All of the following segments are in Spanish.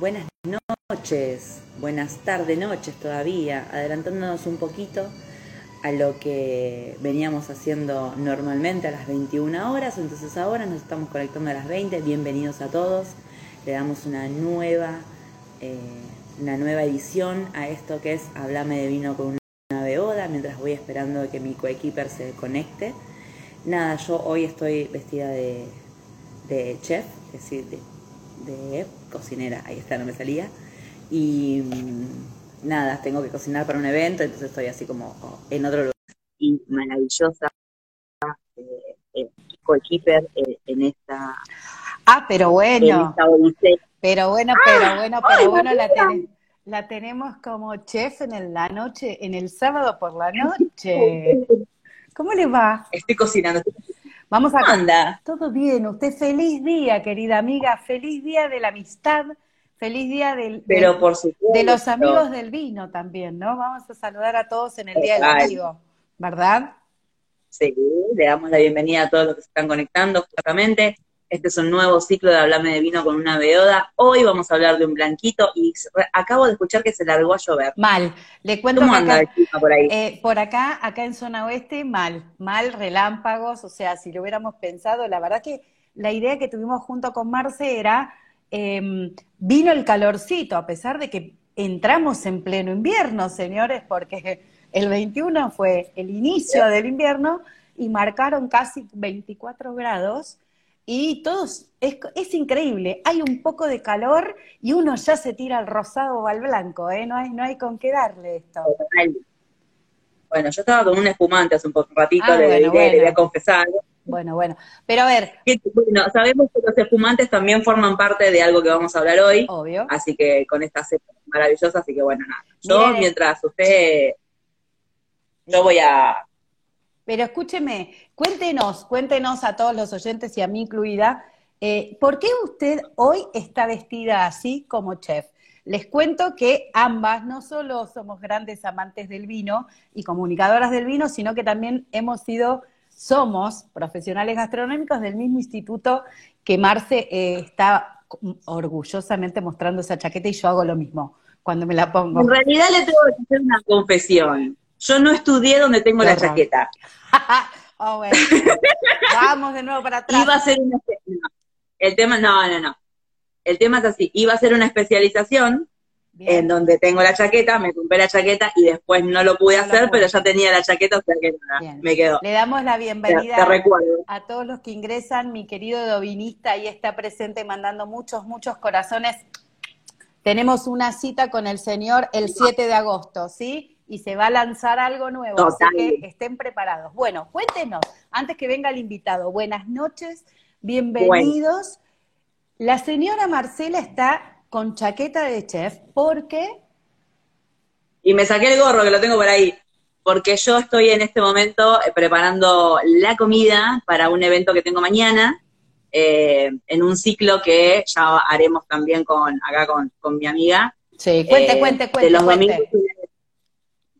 Buenas noches, buenas tardes, noches todavía, adelantándonos un poquito a lo que veníamos haciendo normalmente a las 21 horas, entonces ahora nos estamos conectando a las 20, bienvenidos a todos, le damos una nueva, eh, una nueva edición a esto que es Hablame de vino con una beoda, mientras voy esperando que mi coequiper se conecte. Nada, yo hoy estoy vestida de, chef, es decir, de, de cocinera, ahí está, no me salía. Y mm, nada, tengo que cocinar para un evento, entonces estoy así como en otro lugar. Y maravillosa eh, eh, coequiper eh, en esta. Ah, pero bueno. En esta odisea. Pero bueno, pero bueno, pero bueno, la, ten- la tenemos como chef en el- la noche, en el sábado por la noche. ¿Cómo le va? Estoy cocinando. Vamos a ¿Cómo anda? Todo bien, usted feliz día, querida amiga, feliz día de la amistad, feliz día del, del- Pero por supuesto. de los amigos del vino también, ¿no? Vamos a saludar a todos en el Día del. Amigo, ¿verdad? Sí, le damos la bienvenida a todos los que se están conectando justamente. Este es un nuevo ciclo de Hablame de Vino con una beoda. Hoy vamos a hablar de un blanquito y acabo de escuchar que se largó a llover. Mal. Le cuento ¿Cómo que anda acá, el clima por ahí? eh, por acá, acá en zona oeste, mal, mal, relámpagos, o sea, si lo hubiéramos pensado, la verdad que la idea que tuvimos junto con Marce era, eh, vino el calorcito, a pesar de que entramos en pleno invierno, señores, porque el 21 fue el inicio del invierno y marcaron casi 24 grados. Y todos, es, es increíble, hay un poco de calor y uno ya se tira al rosado o al blanco, ¿eh? No hay, no hay con qué darle esto. Bueno, yo estaba con un espumante hace un poco, un ratito, Ah, le, bueno, le voy a confesar. Bueno, bueno. Pero a ver, bueno, sabemos que los espumantes también forman parte de algo que vamos a hablar hoy, obvio. así que con esta cepa maravillosa, así que bueno, nada. Yo, Miren, mientras usted, yo voy a, Pero escúcheme, cuéntenos, cuéntenos a todos los oyentes y a mí incluida, eh, ¿por qué usted hoy está vestida así como chef? Les cuento que ambas no solo somos grandes amantes del vino y comunicadoras del vino, sino que también hemos sido, somos profesionales gastronómicos del mismo instituto que Marce eh, está orgullosamente mostrando esa chaqueta y yo hago lo mismo cuando me la pongo. en realidad le tengo que hacer una confesión. Yo no estudié donde tengo la chaqueta. Oh, bueno. Vamos de nuevo para atrás. Iba a ser una, no. el tema, no, no, no. El tema es así, iba a ser una especialización Bien. en donde tengo la chaqueta, me compré la chaqueta y después no lo pude No lo hacer, pude. pero ya tenía la chaqueta, o sea que nada, me quedó. Le damos la bienvenida te a todos los que ingresan. Mi querido dovinista ahí está presente mandando muchos, muchos corazones. Tenemos una cita con el señor el 7 de agosto, ¿sí? Y se va a lanzar algo nuevo, Total. así que estén preparados. Bueno, cuéntenos, antes que venga el invitado, buenas noches, bienvenidos. La señora Marcela está con chaqueta de chef porque Y me saqué el gorro, que lo tengo por ahí, porque yo estoy en este momento eh, preparando la comida para un evento que tengo mañana, eh, en un ciclo que ya haremos también con acá con, con mi amiga. Sí, cuente, eh, cuente, cuente, de los cuente. domingos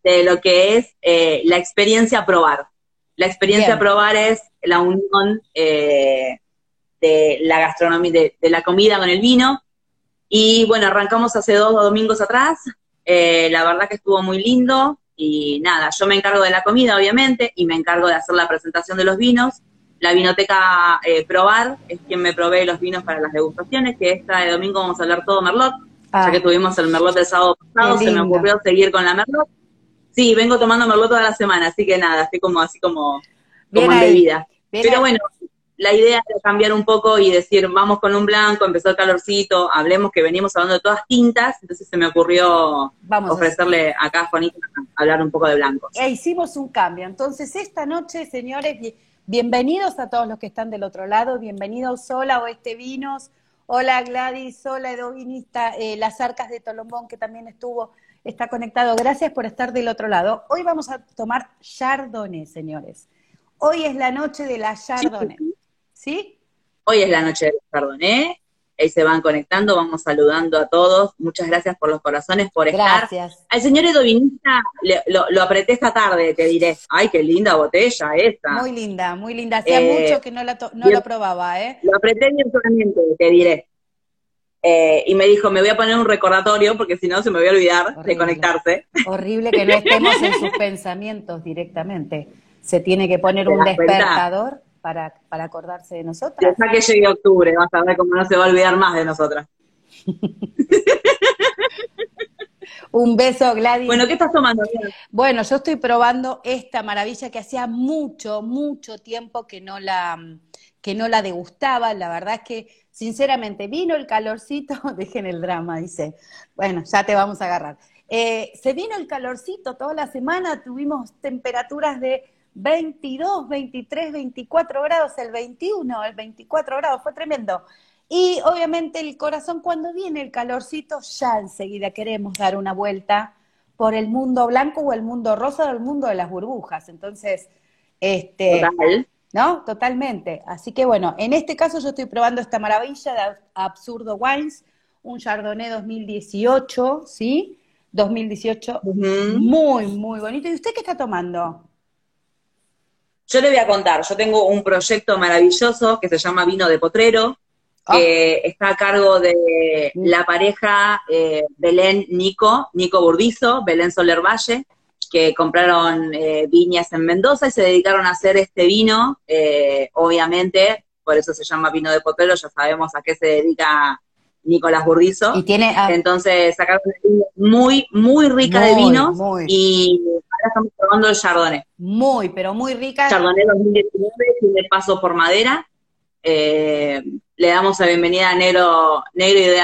de, lo que es eh, la experiencia probar. La experiencia Bien. probar es la unión eh, de la gastronomía, de, de la comida con el vino. Y bueno, arrancamos hace dos domingos atrás. Eh, la verdad que estuvo muy lindo. Y nada, yo me encargo de la comida, obviamente, y me encargo de hacer la presentación de los vinos. La vinoteca eh, Probar es quien me provee los vinos para las degustaciones, que esta de domingo vamos a hablar todo Merlot Ah, ya que tuvimos el Merlot el sábado pasado, se me ocurrió seguir con la Merlot. Sí, vengo tomando Merlot toda la semana, así que nada, estoy como así como, Bien como embebida. bien Pero ahí. bueno, la idea era cambiar un poco y decir, vamos con un blanco, empezó el calorcito, hablemos que venimos hablando de todas tintas, entonces se me ocurrió vamos a ofrecerle acá a Juanita hablar un poco de blancos. e hicimos un cambio. Entonces, esta noche, señores, bi- bienvenidos a todos los que están del otro lado, bienvenidos Hola Oeste Vinos, hola Gladys, hola Edovinista, eh, Las Arcas de Tolombón, que también estuvo, está conectado. Gracias por estar del otro lado. Hoy vamos a tomar Chardonnay, señores. Hoy es la noche de la Chardonnay. ¿Sí? Hoy es la noche del Chardonnay, ahí se van conectando, vamos saludando a todos, muchas gracias por los corazones, por estar. Gracias. Al señor Edovinista lo, lo apreté esta tarde, te diré. Ay, qué linda botella esta. Muy linda, muy linda. Hacía Eh, mucho que no, la no lo probaba, ¿eh? Lo apreté virtualmente, te diré. Eh, y me dijo, me voy a poner un recordatorio porque si no se me voy a olvidar de conectarse. Horrible que no estemos en sus pensamientos directamente. Se tiene que poner un despertador para, para acordarse de nosotras. Hasta que llegue octubre, vas a ver cómo no se va a olvidar más de nosotras. Un beso, Gladys. Bueno, ¿qué estás tomando? Bueno, yo estoy probando esta maravilla que hacía mucho, mucho tiempo que no la, que no la degustaba. La verdad es que, sinceramente, vino el calorcito, dejen el drama, dice. Bueno, ya te vamos a agarrar. Eh, se vino el calorcito toda la semana, tuvimos temperaturas de 22, 23, 24 grados, el 21, el 24 grados, fue tremendo. Y obviamente el corazón cuando viene el calorcito, ya enseguida queremos dar una vuelta por el mundo blanco o el mundo rosa o el mundo de las burbujas. Entonces, este, ¿no? Totalmente. Así que bueno, en este caso yo estoy probando esta maravilla de Absurdo Wines, un Chardonnay 2018, ¿sí? 2018, muy, muy bonito. ¿Y usted qué está tomando? Yo le voy a contar, yo tengo un proyecto maravilloso que se llama Vino de Potrero, Ah. que está a cargo de la pareja eh, Belén Nico, Nico Burdizo, Belén Soler Valle, que compraron eh, viñas en Mendoza y se dedicaron a hacer este vino, eh, obviamente, por eso se llama vino de potelo, ya sabemos a qué se dedica Nicolás Burdizo. Y tiene, ah. Entonces sacaron muy, muy rica de vino y ahora estamos probando el Chardonnay. Muy, pero muy rica. Chardonnay 2019, tiene paso por madera. Eh, le damos la bienvenida a Negro, Negro, de,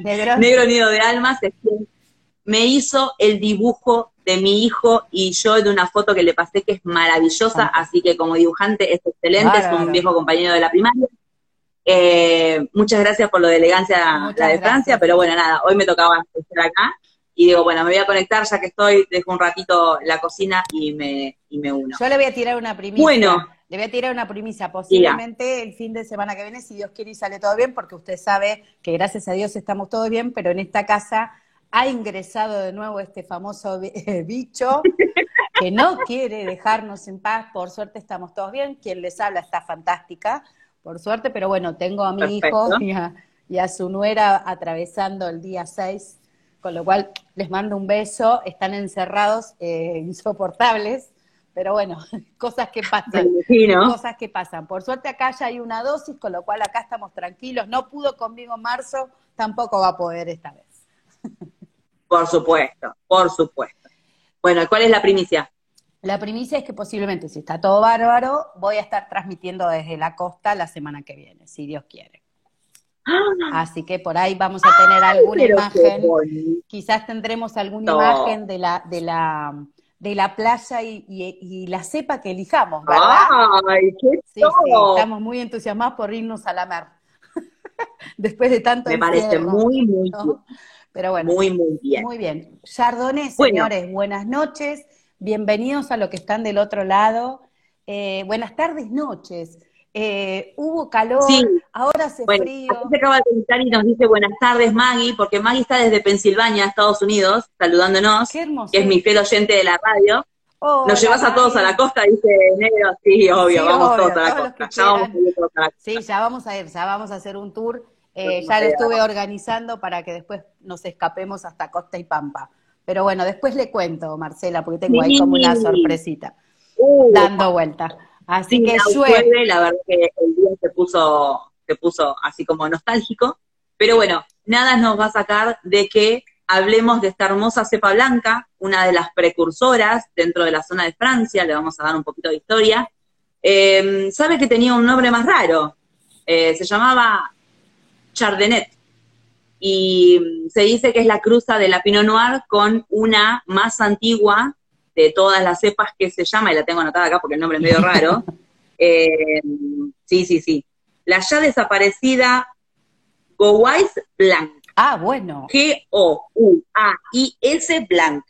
Negro Nido de Almas, me hizo el dibujo de mi hijo y yo de una foto que le pasé que es maravillosa, así que como dibujante es excelente, es un viejo compañero de la primaria. Eh, muchas gracias por lo de elegancia la de Francia, pero bueno, nada, hoy me tocaba estar acá y digo, bueno, me voy a conectar ya que estoy, dejo un ratito la cocina y me, y me uno. Yo le voy a tirar una primicia. Bueno. Le voy a tirar una primicia, posiblemente el fin de semana que viene, si Dios quiere y sale todo bien, porque usted sabe que gracias a Dios estamos todos bien, pero en esta casa ha ingresado de nuevo este famoso eh, bicho que no quiere dejarnos en paz. Por suerte estamos todos bien. Quien les habla está fantástica, por suerte, pero bueno, tengo a mi hijo y a, su nuera atravesando el día 6, con lo cual les mando un beso. Están encerrados, eh, insoportables pero bueno, cosas que pasan. Cosas que pasan. Por suerte acá ya hay una dosis, con lo cual acá estamos tranquilos. No pudo conmigo en marzo, tampoco va a poder esta vez. Por supuesto, por supuesto. Bueno, ¿cuál es la primicia? La primicia es que posiblemente, si está todo bárbaro, voy a estar transmitiendo desde la costa la semana que viene, si Dios quiere. ¡Ah! Así que por ahí vamos a tener alguna imagen. Quizás tendremos alguna imagen de la, de la de la playa y, la cepa que elijamos, ¿verdad? ¡Ay, qué sí, sí, estamos muy entusiasmados por irnos a la mar. Después de tanto Me parece muy, muy. Pero bueno. Muy, muy bien. Muy bien. Chardonnay, señores, buenas noches. Bienvenidos a los que están del otro lado. Eh, buenas tardes, noches. Eh, hubo calor, ahora hace frío. se acaba de contar y nos dice buenas tardes Maggie, porque Maggie está desde Pensilvania, Estados Unidos, saludándonos, que es mi fiel oyente de la radio. Nos llevas a todos a la costa, dice Negro, sí, obvio, vamos todos a la costa. Ya vamos a todos a la Sí, ya vamos a ir, ya vamos a hacer un tour. Eh, ya lo estuve organizando para que después nos escapemos hasta Costa y Pampa. Pero bueno, después le cuento, Marcela, porque tengo ahí como una sorpresita, uh, dando vuelta. Así que llueve. la verdad que el día se puso, se puso así como nostálgico. Pero bueno, nada nos va a sacar de que hablemos de esta hermosa cepa blanca, una de las precursoras dentro de la zona de Francia, le vamos a dar un poquito de historia. Em, sabe que tenía un nombre más raro, eh, se llamaba Chardonnay, y se dice que es la cruza de la Pinot Noir con una más antigua de todas las cepas que se llama, y la tengo anotada acá porque el nombre es medio raro. Eh, sí, sí, sí. La ya desaparecida Gowais Blanc. Ah, bueno. G-O-U-A-I-S Blanc.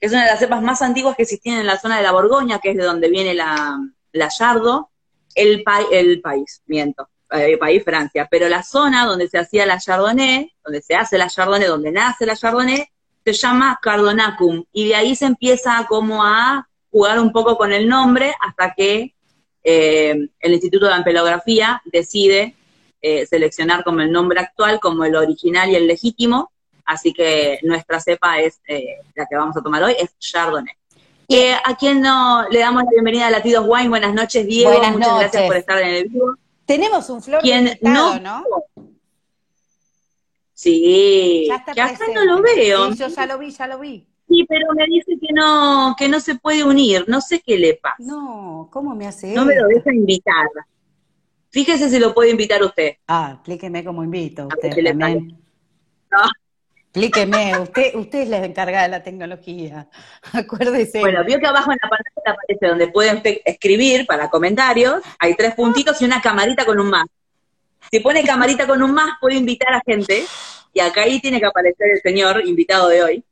Es una de las cepas más antiguas que existían en la zona de la Borgoña, que es de donde viene la, la Yardo. El, el país, miento, el país Francia, pero la zona donde se hacía la Chardonnay, donde se hace la Chardonnay, donde nace la Chardonnay, se llama Cardonacum, y de ahí se empieza como a jugar un poco con el nombre hasta que eh, el Instituto de Ampelografía decide eh, seleccionar como el nombre actual, como el original y el legítimo. Así que nuestra cepa es eh, la que vamos a tomar hoy, es Chardonnay. Eh, ¿A quién no le damos la bienvenida a Latidos Wine? Buenas noches, Diego. Buenas Muchas noches. gracias por estar en el vivo. Tenemos un flor de ¿Quién invitado, no? ¿no? Sí, Ya está que acá no lo veo. Sí, yo ya lo vi, ya lo vi. Sí, pero me dice que no, que no se puede unir. No sé qué le pasa. No, ¿cómo me hace No me lo deja invitar. Fíjese si lo puede invitar usted. Ah, explíqueme cómo invito A usted también. No. Explíqueme, usted, usted es la encargada de la tecnología. Acuérdese. Bueno, vio que abajo en la pantalla aparece donde pueden escribir para comentarios. Hay tres puntitos y una camarita con un más. Si pone camarita con un más, puede invitar a gente. Y acá ahí tiene que aparecer el señor invitado de hoy.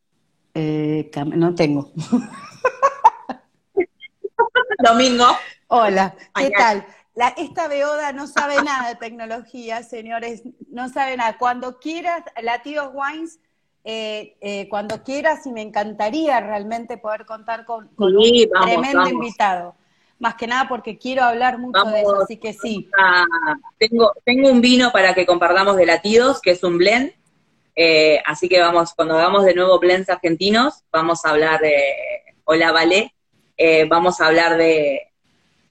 Eh, no tengo. Domingo. Hola, ¿qué tal? La, esta beoda no sabe nada de tecnología, señores, no sabe nada. Cuando quieras, Latidos Wines, eh, eh, cuando quieras, y me encantaría realmente poder contar con, con Sí, un vamos, tremendo vamos. invitado. Más que nada porque quiero hablar mucho de eso, así que sí. Tengo, tengo un vino para que compartamos de latidos, que es un blend. Eh, así que vamos, cuando hagamos de nuevo blends argentinos, vamos a hablar de Hola Valé, eh, vamos a hablar de,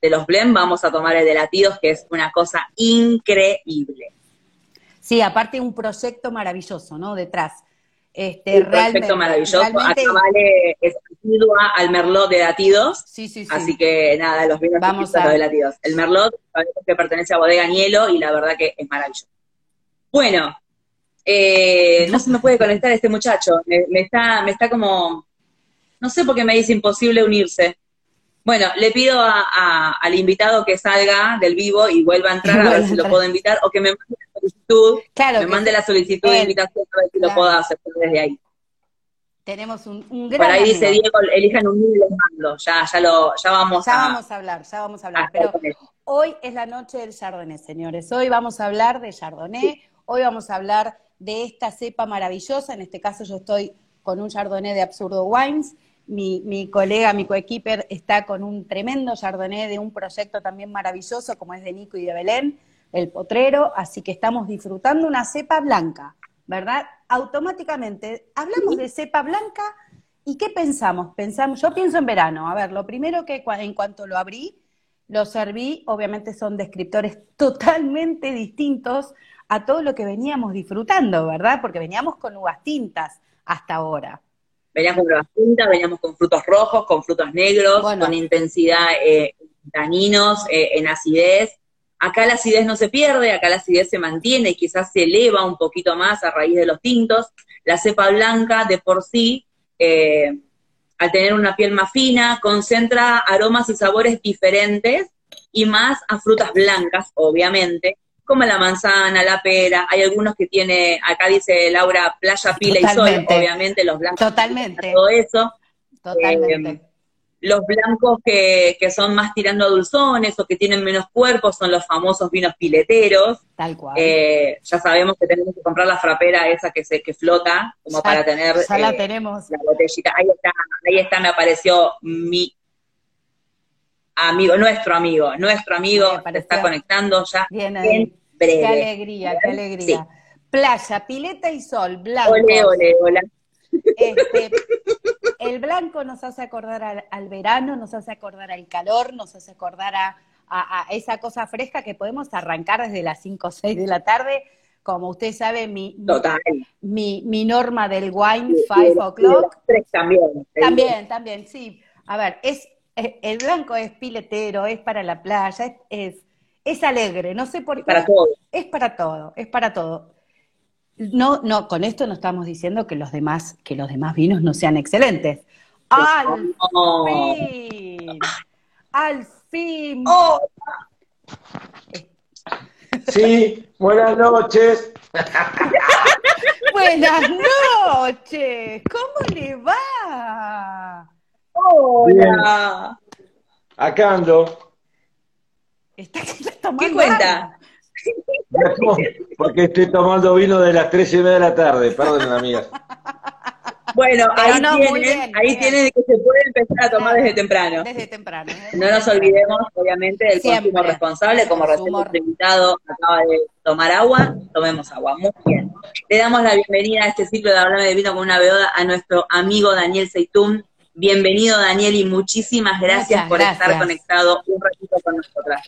de los blends, vamos a tomar el de latidos, que es una cosa increíble. Sí, aparte un proyecto maravilloso, ¿no? Detrás. Este, Un proyecto maravilloso. realmente- Acá Vale es al merlot de latidos, sí, sí, sí. así que nada, los vinos Vamos a- de latidos. El merlot sabemos que pertenece a Bodega Nielo y la verdad que es maravilloso. Bueno, eh, no se me puede conectar este muchacho, me, me está, me está como, no sé por qué me dice imposible unirse. Bueno, le pido a- a- al invitado que salga del vivo y vuelva a entrar a ver si lo puedo invitar o que me mande solicitud, Claro, me mande la solicitud de invitación a ver si lo puedo hacer desde ahí. tenemos un, un gran Por ahí dice. Diego, elijan un y los mando. Ya, ya lo, ya vamos Ya a, vamos a hablar, ya vamos a hablar. Pero hoy es la noche del Chardonnay, señores. Hoy vamos a hablar de Chardonnay, hoy vamos a hablar de esta cepa maravillosa. En este caso yo estoy con un Chardonnay de Absurdo Wines. Mi, mi colega, mi coequiper está con un tremendo Chardonnay de un proyecto también maravilloso como es de Nico y de Belén, el Potrero. Así que estamos disfrutando una cepa blanca, ¿verdad? Automáticamente hablamos de cepa blanca ¿Y qué pensamos? Pensamos, yo pienso en verano. A ver, lo primero que en cuanto lo abrí, lo serví, obviamente son descriptores totalmente distintos a todo lo que veníamos disfrutando, ¿verdad? Porque veníamos con uvas tintas hasta ahora. Veníamos con las tintas, veníamos con frutos rojos, con frutos negros, Bueno. con intensidad eh, en taninos, eh, en acidez. Acá la acidez no se pierde, acá la acidez se mantiene, quizás se eleva un poquito más a raíz de los tintos. La cepa blanca de por sí, eh, al tener una piel más fina, concentra aromas y sabores diferentes y más a frutas blancas, obviamente, como la manzana, la pera. Hay algunos que tiene, acá dice Laura, playa, pila y sol, obviamente los blancos Totalmente, todo eso. totalmente. Eh, los blancos que, que son más tirando a dulzones o que tienen menos cuerpo son los famosos vinos pileteros. tal cual. Eh, ya sabemos que tenemos que comprar la frapera esa que se que flota, como Ya- para tener ya la eh, tenemos. la botellita. Ahí está, ahí está, me apareció mi amigo, nuestro amigo, nuestro amigo se está conectando ya Bien en ahí. Qué breve. alegría, qué alegría. Playa, pileta y sol, blanco. Ole, ole, hola. Este, el blanco nos hace acordar al, al verano, nos hace acordar al calor, nos hace acordar a, a- a esa cosa fresca que podemos arrancar desde las 5 o 6 de la tarde. Como usted sabe, mi, mi, Total. mi- mi norma del wine, Y- y 5 de- y de o'clock, también. también, también, sí. A ver, es, eh, el blanco es piletero, es para la playa, es, es, es alegre, no sé por qué. Para todos. Es para todo, es para todo. No, no, con esto no estamos diciendo que los demás, que los demás vinos no sean excelentes. ¡Al No. fin! ¡Al fin! Oh, Sí, buenas noches. Buenas noches, ¿cómo le va? hola. Acá ando. Está, está tomando ¿Qué cuenta? Porque estoy tomando vino de las tres y media de la tarde. Perdón, amigas. Bueno, Pero ahí no, tienen, bien, ahí bien. tienen que se puede empezar a tomar desde temprano. Desde temprano. No nos olvidemos, obviamente, del Siempre. consumo responsable. Como recién nuestro invitado acaba de tomar agua, tomemos agua. Muy bien. Le damos la bienvenida a este ciclo de Hablame de Vino con una beoda a nuestro amigo Daniel Seitún. Bienvenido, Daniel, y muchísimas gracias Muchas por estar conectado un ratito con nosotras.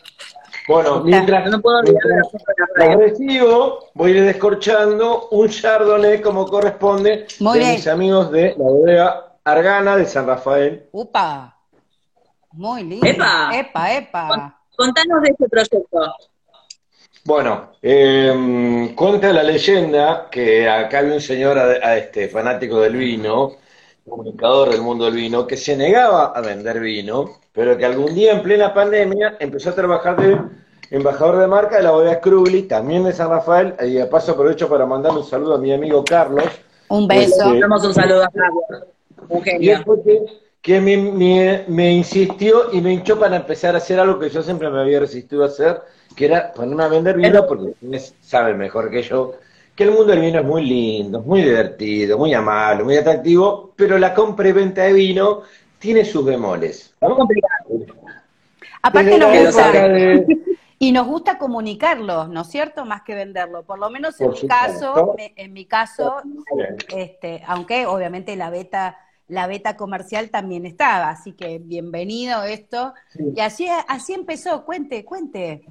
Bueno, mientras, No puedo mientras foto de la las radio. recibo, voy a ir descorchando un chardonnay como corresponde Muy de bien. mis amigos de la bodega Argana de San Rafael. Upa. Muy lindo. Epa. Epa, epa. Contanos de este proyecto. Bueno, eh, cuenta la leyenda que acá había un señor a- a este, fanático del vino, comunicador del mundo del vino, que se negaba a vender vino, pero que algún día en plena pandemia empezó a trabajar de embajador de marca de la bodega Scrugli, también de San Rafael, y de paso aprovecho para mandarle un saludo a mi amigo Carlos, Un beso. Damos un saludo a Carlos. Un y genio. él fue que, que me, me- me insistió y me hinchó para empezar a hacer algo que yo siempre me había resistido a hacer, que era ponerme a vender vino, porque saben mejor que yo que el mundo del vino es muy lindo, muy divertido, muy amable, muy atractivo, pero la compra y venta de vino tiene sus bemoles. Aparte nos gusta. de- Y nos gusta comunicarlo, ¿no es cierto? Más que venderlo. Por lo menos en Por mi supuesto. caso, me- en mi caso, este, aunque obviamente la beta, la beta comercial también estaba, así que bienvenido esto. Y así, así empezó, cuente, cuente.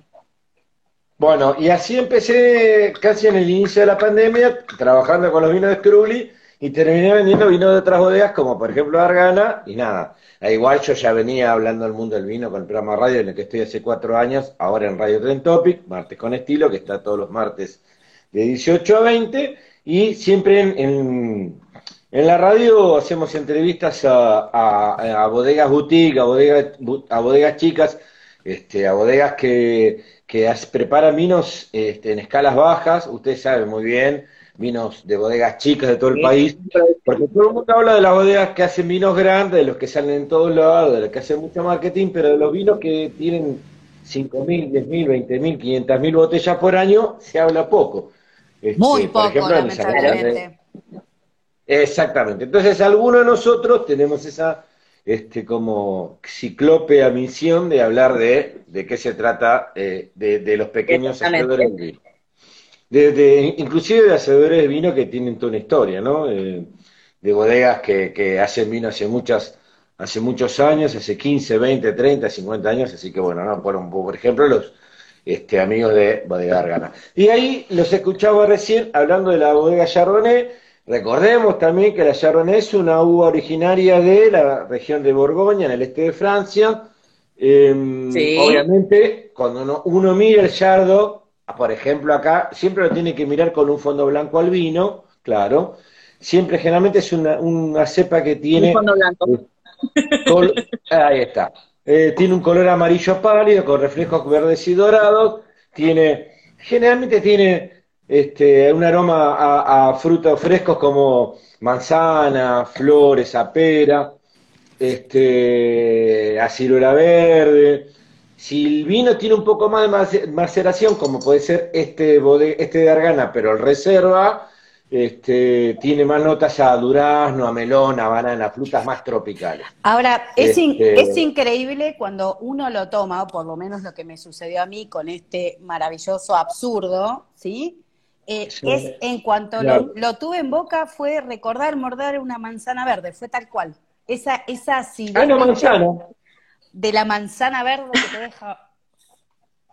Bueno, y así empecé casi en el inicio de la pandemia, trabajando con los vinos de Scrugli, y terminé vendiendo vinos de otras bodegas, como por ejemplo Argana, y nada. Da igual, yo ya venía hablando del mundo del vino con el programa radio en el que estoy hace cuatro años, ahora en Radio Trend Topic, Martes con Estilo, que está todos los martes de 18 a 20, y siempre en, en, la radio hacemos entrevistas a, a- a bodegas boutique, a bodegas, a bodegas chicas, este, a bodegas que, que preparan vinos este, en escalas bajas, ustedes saben muy bien, vinos de bodegas chicas de todo el país, porque todo el mundo habla de las bodegas que hacen vinos grandes, de los que salen en todos lados, de los que hacen mucho marketing, pero de los vinos que tienen 5.000, 10.000, 20.000, 500.000 botellas por año, se habla poco. Este, Muy por poco, ejemplo, en San Rafael. lamentablemente. Exactamente. Entonces, algunos de nosotros tenemos esa este, como ciclópea misión de hablar de, de qué se trata eh, de, de los pequeños hacedores de vino. De, de- inclusive de hacedores de vino que tienen toda una historia, ¿no? Eh, de bodegas que, que hacen vino hace muchas, hace muchos años, hace 15, 20, 30, 50 años, así que bueno, ¿no? Por, por ejemplo, los este, amigos de Bodega Argana. Y ahí los escuchaba recién hablando de la bodega Chardonnay. Recordemos también que la Chardonnay es una uva originaria de la región de Borgoña, en el este de Francia. Eh, Sí. Obviamente, cuando uno, uno mira el Chardonnay, por ejemplo acá, siempre lo tiene que mirar con un fondo blanco al vino, claro. Siempre, generalmente es una, una cepa que tiene... Un fondo blanco. Col- Ahí está. Eh, tiene un color amarillo pálido con reflejos verdes y dorados. Tiene, generalmente tiene este, un aroma a, a frutos frescos como manzana, flores, a pera, este, a ciruela verde. Si el vino tiene un poco más de mace- maceración, como puede ser este, este de Argana, pero el reserva, este, tiene más notas a durazno, a melón, a banana, frutas más tropicales. Ahora, es, Este- es increíble cuando uno lo toma, o por lo menos lo que me sucedió a mí con este maravilloso absurdo, ¿sí? Eh, Sí. Es en cuanto Claro. lo, lo tuve en boca, fue recordar morder una manzana verde, fue tal cual. Esa, esa acidez Ah, no, manzana. de la manzana verde que te deja.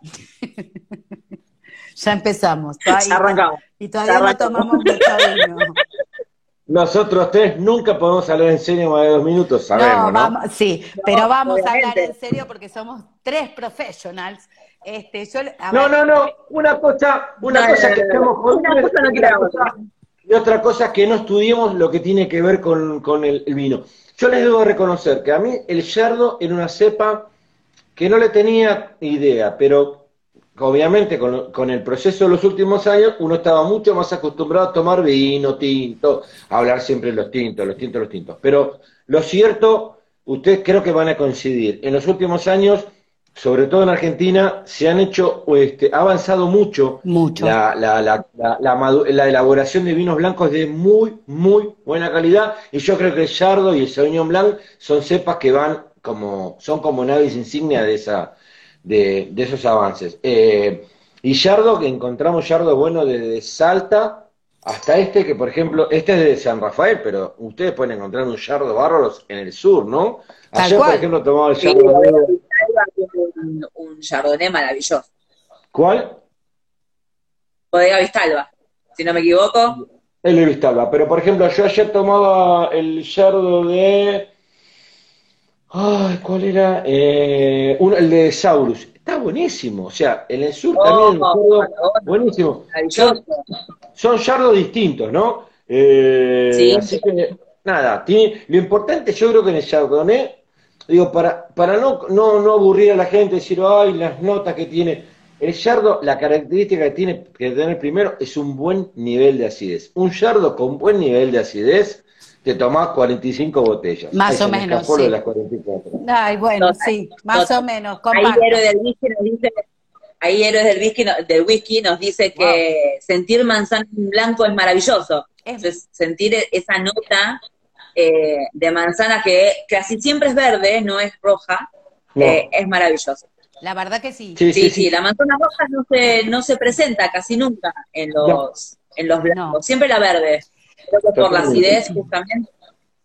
ya empezamos. todavía- Ya arrancamos. Y todavía Ya no tomamos mucho vino. Nosotros tres nunca podemos hablar en serio más de dos minutos, sabemos, ¿no? vamos, sí, pero vamos a hablar en serio porque somos tres professionals. Este, yo, a No, ver, no, no, una cosa, una No, cosa no, que estamos Una cosa no y otra cosa- y otra cosa que no estudiemos lo que tiene que ver con, con el, el vino. Yo les debo reconocer que a mí el yardo era una cepa que no le tenía idea, pero obviamente con, con el proceso de los últimos años uno estaba mucho más acostumbrado a tomar vino, tinto, a hablar siempre de los tintos, los tintos, los tintos. Pero lo cierto, ustedes creo que van a coincidir, en los últimos años sobre todo en Argentina, se han hecho, este, ha avanzado mucho, Mucho. La, la, la, la, la madu- la elaboración de vinos blancos de muy, muy buena calidad, y yo creo que el Yardo y el Sauvignon Blanc son cepas que van como, son como naves insignia de esa, de, de esos avances. Eh, y Yardo, que encontramos Yardo bueno desde Salta hasta este, que por ejemplo, este es de San Rafael, pero ustedes pueden encontrar un Yardo bárbaros en el sur, ¿no? Tal Ayer, por ejemplo, tomaba el Sí, Yardo Un, un chardonnay maravilloso. ¿Cuál? Bodega Vistalba, si no me equivoco. El de Vistalba. Pero por ejemplo, yo ayer tomaba el yardo de. Ay, ¿cuál era? Eh, uno, el de Saurus. Está buenísimo. O sea, en el sur también el Oh, yardo, buenísimo. Son, son yardos distintos, ¿no? Eh, Sí. Así que, nada, tiene, lo importante yo creo que en el Chardonnay, digo, para, para no, no, no aburrir a la gente, decir, ay, las notas que tiene. El yardo, la característica que tiene que tener primero es un buen nivel de acidez. Un yardo con buen nivel de acidez, te tomás 45 botellas. Más se o me menos, sí. de las 44. Ay, bueno, Total, sí, más total. o menos. Ahí comparto. Héroe del Whisky nos dice, ahí Héroes del Whisky, no- del whisky nos dice que sentir manzana en blanco es maravilloso. Es- Entonces, sentir e- esa nota eh, de manzana que casi siempre es verde, no es roja, No. eh, es maravilloso. La verdad que sí. Sí, Sí, sí, sí, sí. la manzana roja no se, no se presenta casi nunca en los, en los blancos, No. siempre la verde. Creo que por la acidez justamente,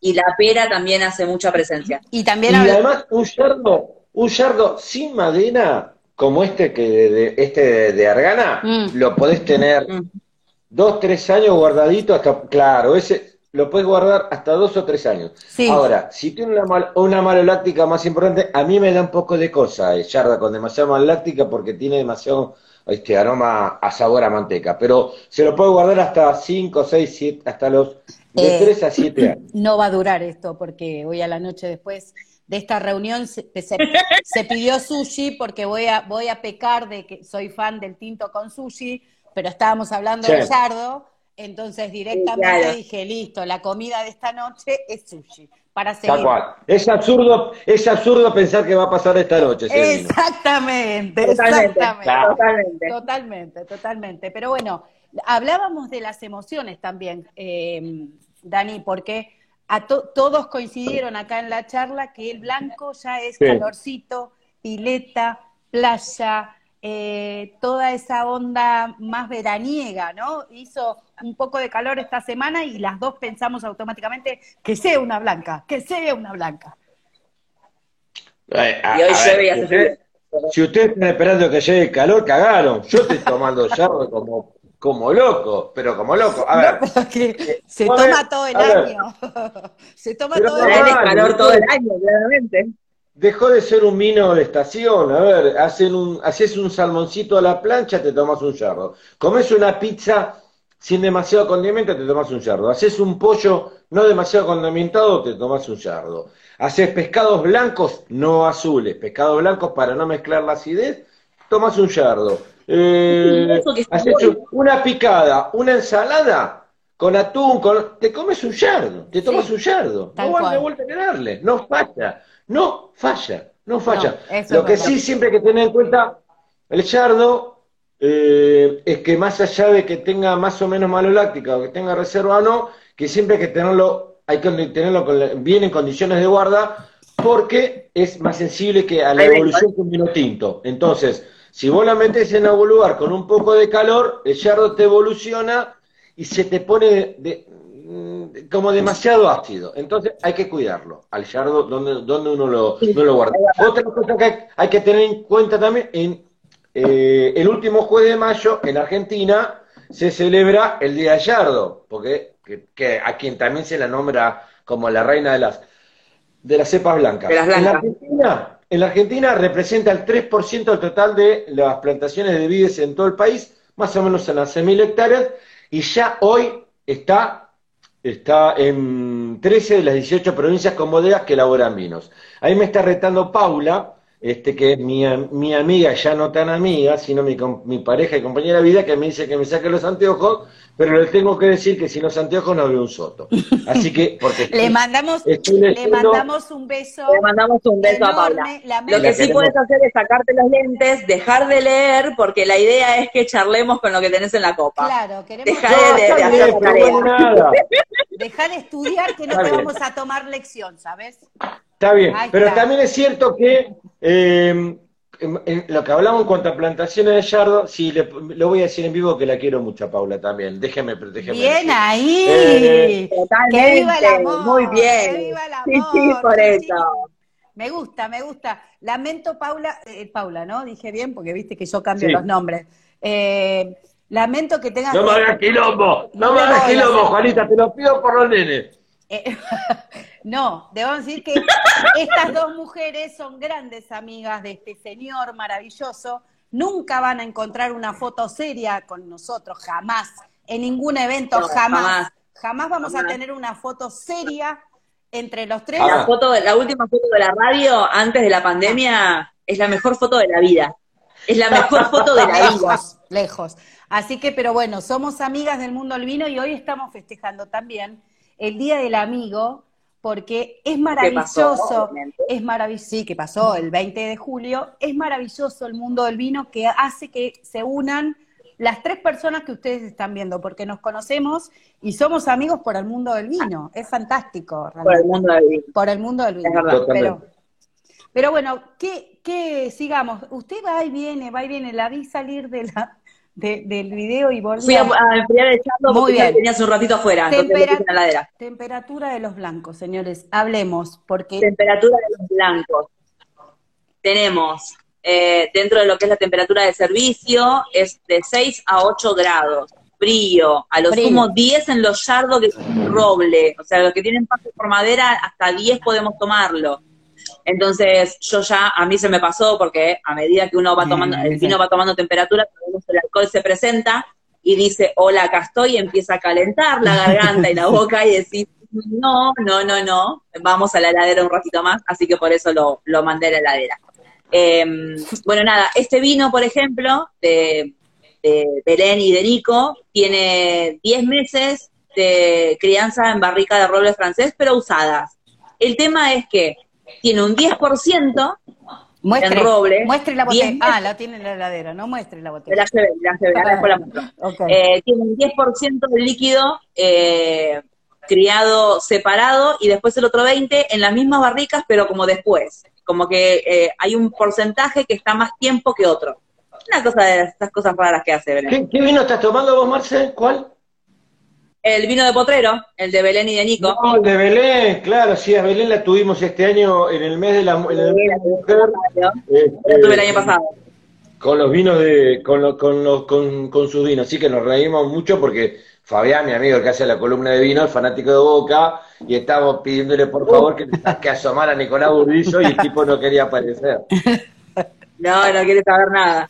y la pera también hace mucha presencia. Y también además, un yardo, un yardo sin madera, como este que de, de- este de, de Argana, Mm. lo podés tener Mm. dos, tres años guardadito hasta, claro, ese lo puedes guardar hasta dos o tres años. Sí. Ahora, si tiene una, mal- una maloláctica más importante, a mí me da un poco de cosa el yarda con demasiada maloláctica porque tiene demasiado este aroma a sabor a manteca, pero se lo puede guardar hasta cinco, seis, siete, hasta los de Eh, tres a siete años. no va a durar esto porque hoy a la noche después de esta reunión se, se- se pidió sushi porque voy a, voy a pecar de que soy fan del tinto con sushi, pero estábamos hablando Sí. de sardo, entonces directamente claro. dije, listo, la comida de esta noche es sushi, para Tal seguir. cual. Es absurdo, es absurdo pensar que va a pasar esta noche. Exactamente, Totalmente, exactamente. Claro. totalmente. Totalmente, totalmente. Pero bueno, hablábamos de las emociones también, eh, Dani, porque a to- todos coincidieron acá en la charla que el blanco ya es Sí. calorcito, pileta, playa, eh, toda esa onda más veraniega, ¿no? Hizo un poco de calor esta semana y las dos pensamos automáticamente que sea una blanca, que sea una blanca. Eh, a- Y hoy a ver, llueve y hace si ustedes están esperando que llegue el calor, cagaron. Yo estoy tomando yardo como, como loco, pero como loco. A ver, No, pero que se a ver, toma todo el año. Se toma Pero todo el año. calor todo el año, claramente. dejó de ser un vino de estación. A ver, hacen un, haces un salmoncito a la plancha, te tomas un yardo. Comes una pizza sin demasiado condimento, te tomas un yardo. Haces un pollo no demasiado condimentado, te tomas un yardo. Haces pescados blancos, no azules, pescados blancos para no mezclar la acidez, tomas un yardo. Eh, haces una picada, una ensalada con atún, con... te comes un yardo, te tomas Sí, un yardo. No vale vuelta a darle, no falla, no falla, no falla. No, Lo que verdad. sí siempre hay que tener en cuenta, el yardo, eh, es que más allá de que tenga más o menos maloláctica o que tenga reserva o no, que siempre hay que tenerlo, hay que tenerlo bien en condiciones de guarda, porque es más sensible que a la evolución que un vino tinto. Entonces, si vos la metés en algún lugar con un poco de calor, el yardo te evoluciona y se te pone de- de- mm, como demasiado ácido. Entonces hay que cuidarlo al yardo donde, donde uno lo, no lo guarda. Otra cosa que hay, hay que tener en cuenta también, en eh, el último jueves de mayo en Argentina se celebra el Día del Yardo, porque que, que a quien también se la nombra como la reina de las de las cepas blancas. De las En la. Argentina, en la Argentina representa el 3% del total de las plantaciones de vides en todo el país, más o menos en las 6.000 hectáreas, y ya hoy está, está en 13 de las 18 provincias con bodegas que elaboran vinos. Ahí me está retando Paula, este, que es mi, mi amiga, ya no tan amiga, sino mi, mi pareja y compañera de vida, que me dice que me saque los anteojos, pero le tengo que decir que sin los anteojos no veo un soto. Así que, porque le mandamos, le mandamos un beso. Le mandamos un beso a Paula. Lo que sí puedes hacer es sacarte los lentes, dejar de leer, porque la idea es que charlemos con lo que tenés en la copa. Claro, queremos dejar de, hacer Dejar de estudiar que no te vamos a tomar lección, ¿sabes? Está bien, pero también es cierto que eh, en, lo que hablamos en cuanto a plantaciones de yardo, sí, le, lo voy a decir en vivo que la quiero mucho a Paula también. Déjeme, déjeme Bien ahí. Eh, que viva el amor. Muy bien. Que viva el amor. Sí, sí, por eso. Me gusta, me gusta. Lamento, Paula, eh, Paula, ¿no? Dije bien porque viste que yo cambio los nombres. Eh, lamento que tengas. No me hagas quilombo, no, me hagas quilombo, Juanita, te lo pido por los nenes. No, debo decir que estas dos mujeres son grandes amigas de este señor maravilloso. Nunca van a encontrar una foto seria con nosotros, jamás. En ningún evento, jamás. jamás. vamos a tener una foto seria entre los tres. La, foto, la última foto de la radio antes de la pandemia es la mejor foto de la vida. Es la mejor foto de la vida. Lejos. Así que, pero bueno, somos amigas del mundo del vino y hoy estamos festejando también el Día del Amigo, porque es maravilloso, es maravilloso, sí, que pasó el 20 de julio, es maravilloso el mundo del vino que hace que se unan las tres personas que ustedes están viendo, porque nos conocemos y somos amigos por el mundo del vino, es fantástico. Por el mundo del vino. Por el mundo del vino. Pero, pero bueno, que sigamos, usted va y viene, va y viene, la vi salir de la, del video y volví. Fui a, enfriar el porque ya tenías un ratito afuera, Temperatura de los blancos, señores, hablemos, porque... Temperatura de los blancos. Tenemos, eh, dentro de lo que es la temperatura de servicio, es de 6 a 8 grados. Frío, a lo sumo 10 en los yardos de roble, o sea, los que tienen paso por madera, hasta 10 podemos tomarlo. Entonces, yo ya, a mí se me pasó porque a medida que uno va tomando, el vino va tomando temperatura, el alcohol se presenta y dice, hola, acá estoy, y empieza a calentar la garganta y la boca y decís, no, no, no, no, vamos a la heladera un ratito más, así que por eso lo, lo mandé a la heladera. Em, bueno, nada, este vino, por ejemplo, de, de Belén y de Nico, tiene 10 meses de crianza en barrica de roble francés, pero usadas. El tema es que tiene un 10% muestre, en roble. Muestre la botella. Ah, la tiene en la heladera, no muestre la botella. La llevé, la llevé, la eh, tiene un 10% de líquido eh, criado separado y después el otro 20% en las mismas barricas, pero como después. Como que eh, hay un porcentaje que está más tiempo que otro. Una cosa de estas cosas raras que hace ¿Qué, ¿Qué, vino estás tomando vos, Marce? ¿Cuál? El vino de Potrero, el de Belén y de Nico. No, el de Belén, claro, sí, a Belén la tuvimos este año en el mes de la, en el mes de la mujer. Este, tuve el año pasado. Con los vinos de, con, los, con, los, con, con sus vinos, así que nos reímos mucho porque Fabián, mi amigo que hace la columna de vino, el fanático de Boca, y estábamos pidiéndole por favor que, que asomara a Nicolás Burdizo y el tipo no quería aparecer. No, no quiere saber nada.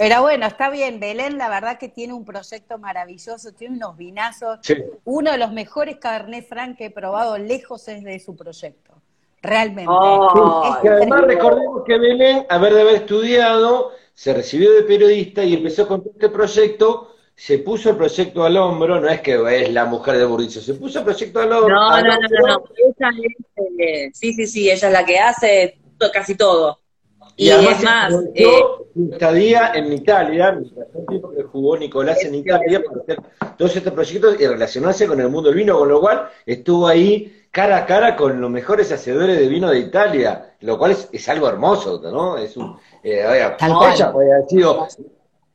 Pero bueno, está bien. Belén, la verdad que tiene un proyecto maravilloso, tiene unos vinazos. Uno de los mejores Cabernet Franc que he probado lejos es de su proyecto. Realmente. Oh, además recordemos que Belén, haber de haber estudiado, se recibió de periodista y empezó con este proyecto. Se puso el proyecto al hombro, no es que es la mujer de Burdizo, se puso el proyecto al hombro. No, no, no, no, Ella es, eh, sí, sí, sí, ella es la que hace casi todo. Y, es más, eh, estadía en Italia, mientras tiempo que jugó Nicolás en Italia para hacer todos estos proyectos y relacionarse con el mundo del vino, con lo cual estuvo ahí cara a cara con los mejores hacedores de vino de Italia, lo cual es, algo hermoso, ¿no? Es un, eh, ella podría haber sido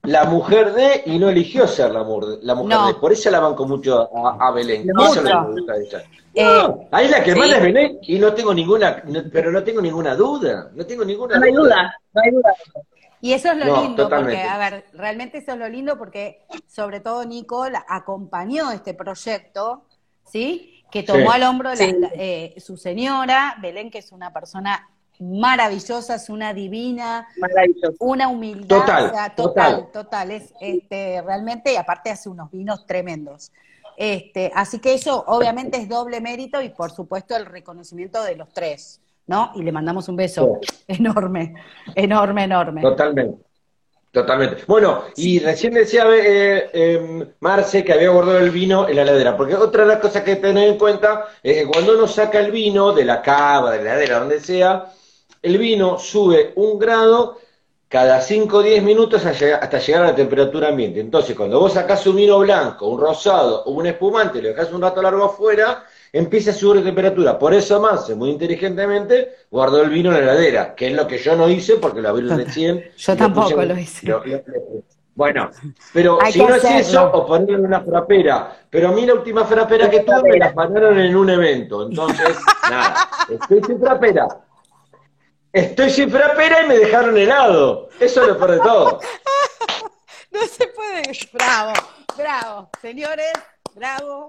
la mujer de y no eligió ser la, mujer, la mujer de. Por eso la banco mucho a, Belén. eso es lo que me gusta de ella. Eh, ahí la que sí. manda es Belén y no tengo ninguna, pero no tengo ninguna duda. No tengo ninguna no hay duda. No hay duda. Y eso es lo lindo, porque, a ver, realmente eso es lo lindo porque, sobre todo, Nicole acompañó este proyecto, ¿sí? Que tomó al hombro eh, su señora, Belén, que es una persona maravillosa, es una divina, una humildad, total, total, total, es este, realmente, y aparte hace unos vinos tremendos. Este, así que eso obviamente es doble mérito y por supuesto el reconocimiento de los tres, ¿no? Y le mandamos un beso enorme, enorme, enorme. Totalmente. Totalmente. Bueno, y recién decía eh, eh, Marce que había guardado el vino en la heladera, porque otra de las cosas que tener en cuenta es que cuando uno saca el vino de la cava, de la heladera, donde sea, el vino sube un grado cada 5 o 10 minutos hasta llegar a la temperatura ambiente. Entonces, cuando vos sacás un vino blanco, un rosado o un espumante, lo dejás un rato largo afuera, empieza a subir la temperatura. Por eso Marce, muy inteligentemente, guardó el vino en la heladera, que es lo que yo no hice porque lo abrí recién. yo tampoco lo, hice. bueno, pero si no es eso, o ponerlo en una frapera. Pero a mí la última frapera que tuve me la pagaron en un evento. Entonces, nada, estoy sin frapera. Estoy sin frapera y me dejaron helado. Eso es lo peor de todo. no se puede. Bravo, bravo. Señores, bravo.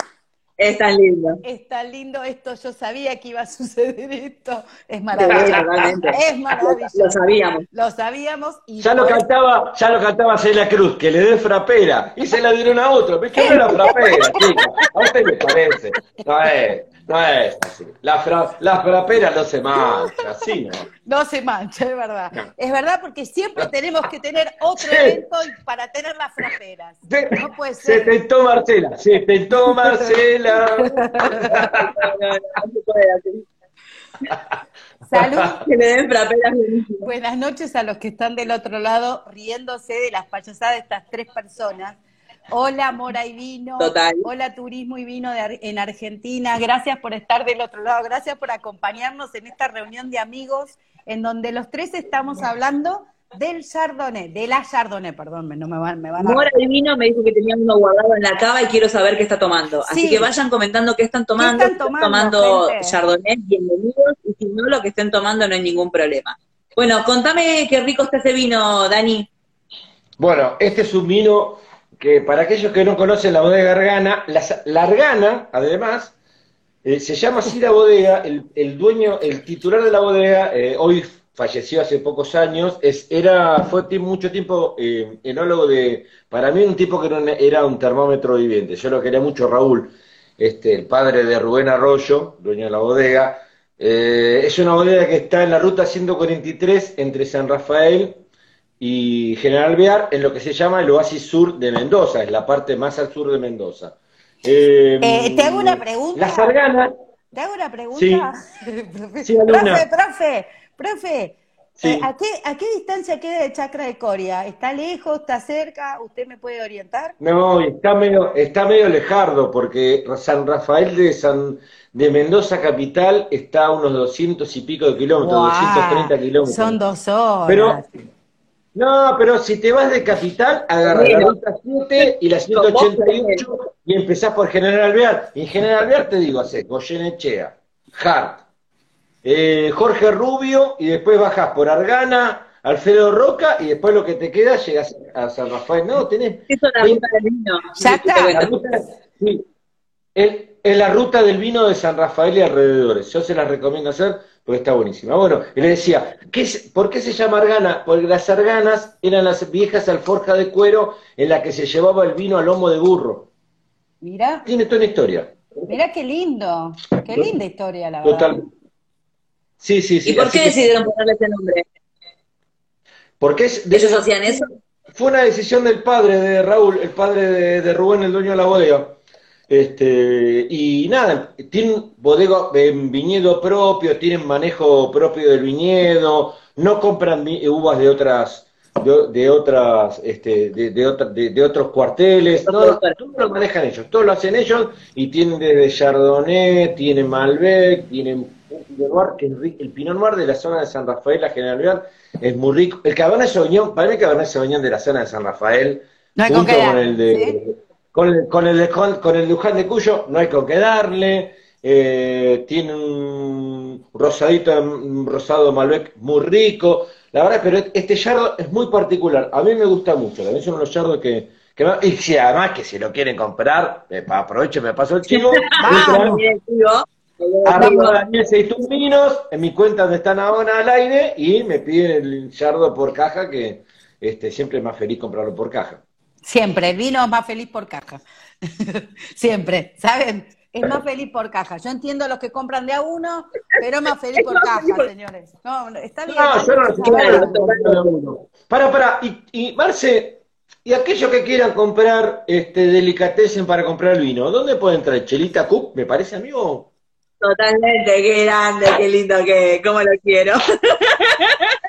Es tan lindo. Es tan lindo esto, yo sabía que iba a suceder esto. Es maravilloso. es maravilloso. Lo, sabíamos. Lo sabíamos. Y ya lo cantaba, ya lo cantaba Celia Cruz, que le dé frapera. Y se la dieron a otro. ¿Ves que no era frapera, chica? A usted me parece. No es. No es así. La, fra, la frapera no se mancha, así no. No se mancha, es verdad. Es verdad porque siempre tenemos que tener otro evento para tener las fraperas. no puede ser. Se tentó Marcela, se tentó Marcela. Salud. Que le den fraperas. Buenas noches a los que están del otro lado riéndose de las payasadas de estas tres personas Hola Mora y Vino. Hola Turismo y Vino en Argentina. Gracias por estar del otro lado. Gracias por acompañarnos en esta reunión de amigos en donde los tres estamos hablando del Chardonnay, de la Chardonnay, perdón, no me van, me van a... Mora y Vino me dijo que tenía uno guardado en la cava y quiero saber qué está tomando. Así que vayan comentando qué están tomando. ¿Qué están tomando, Chardonnay, bienvenidos. Y si no, lo que estén tomando no hay ningún problema. Bueno, contame qué rico está ese vino, Dani. Bueno, este es un vino que para aquellos que no conocen la bodega Argana, la, Argana, además, eh, se llama así la bodega, el, dueño, el titular de la bodega, eh, hoy falleció hace pocos años, es, era, fue mucho tiempo eh, enólogo de, para mí un tipo que no, era un termómetro viviente, yo lo quería mucho Raúl, este, el padre de Rubén Arroyo, dueño de la bodega, es una bodega que está en la ruta 143 entre San Rafael y General Bear en lo que se llama el oasis sur de Mendoza, es la parte más al sur de Mendoza. Eh, eh, te hago una pregunta. Las Arganas. Te hago una pregunta. Sí. profe, profe, profe. Eh, ¿a, qué, ¿A qué distancia queda el chakra de Coria? ¿Está lejos? ¿Está cerca? ¿Usted me puede orientar? No, está medio, está medio lejardo, porque San Rafael de San de Mendoza capital está a unos 200 y pico de kilómetros, 230 kilómetros. Son dos horas. Pero no, pero si te vas de capital, agarras la ruta 7 y la 188 y empezás por General Alvear. Y en General Alvear te digo, hace Goyenechea, Hart, eh, Jorge Rubio y después bajás por Argana, Alfredo Roca y después lo que te queda llegas a San Rafael. No, tenés. Eso es la ruta del vino. Ya está. sí, es la ruta del vino de San Rafael y alrededores. Yo se las recomiendo hacer porque está buenísima. Bueno, y le decía, ¿qué ¿por qué se llama argana? Porque las arganas eran las viejas alforjas de cuero en la que se llevaba el vino al lomo de burro. Mira. Tiene toda una historia. Mira qué lindo, qué linda historia, la verdad. Total. Sí, sí, sí. ¿Y por qué decidieron ponerle ese nombre? Porque es ¿Ellos hacían eso? Fue una decisión del padre de Raúl, el padre de, de Rubén, el dueño de la bodega. Este, y nada, tienen bodega en viñedo propio, tienen manejo propio del viñedo, no compran uvas de otras, de, otras, este, de, de, de, otros cuarteles, todo, lo manejan ellos, todo lo hacen ellos y tienen desde Chardonnay, tienen Malbec, tienen Pinot Noir, que el Pinot Noir de la zona de San Rafael, la General es muy rico. El Cabernet Sauvignon, para mí el Cabernet Sauvignon de la zona de San Rafael, junto con el de... Con el, con el, con el Luján de Cuyo no hay con qué darle. Eh, tiene un rosadito, un rosado Malbec muy rico. La verdad, pero este yardo es muy particular. A mí me gusta mucho. También son los yardos que, que y si además que si lo quieren comprar, eh, aprovecho, me paso el chivo. Arroba Daniel Vinos, en mi cuenta donde están ahora al aire, y me piden el yardo por caja, que este, siempre es más feliz comprarlo por caja. Siempre, el vino es más feliz por caja. Siempre, ¿saben? es más feliz por caja. Yo entiendo a los que compran de a uno, pero es más feliz por caja, señores. No, está bien. No, yo no Claro. quiero. Para, para. Y, y Marce, y aquellos que quieran comprar este delicatessen para comprar vino, ¿dónde pueden entrar? Chelita Cup, me parece, amigo. Totalmente, qué grande, qué lindo que, cómo lo quiero.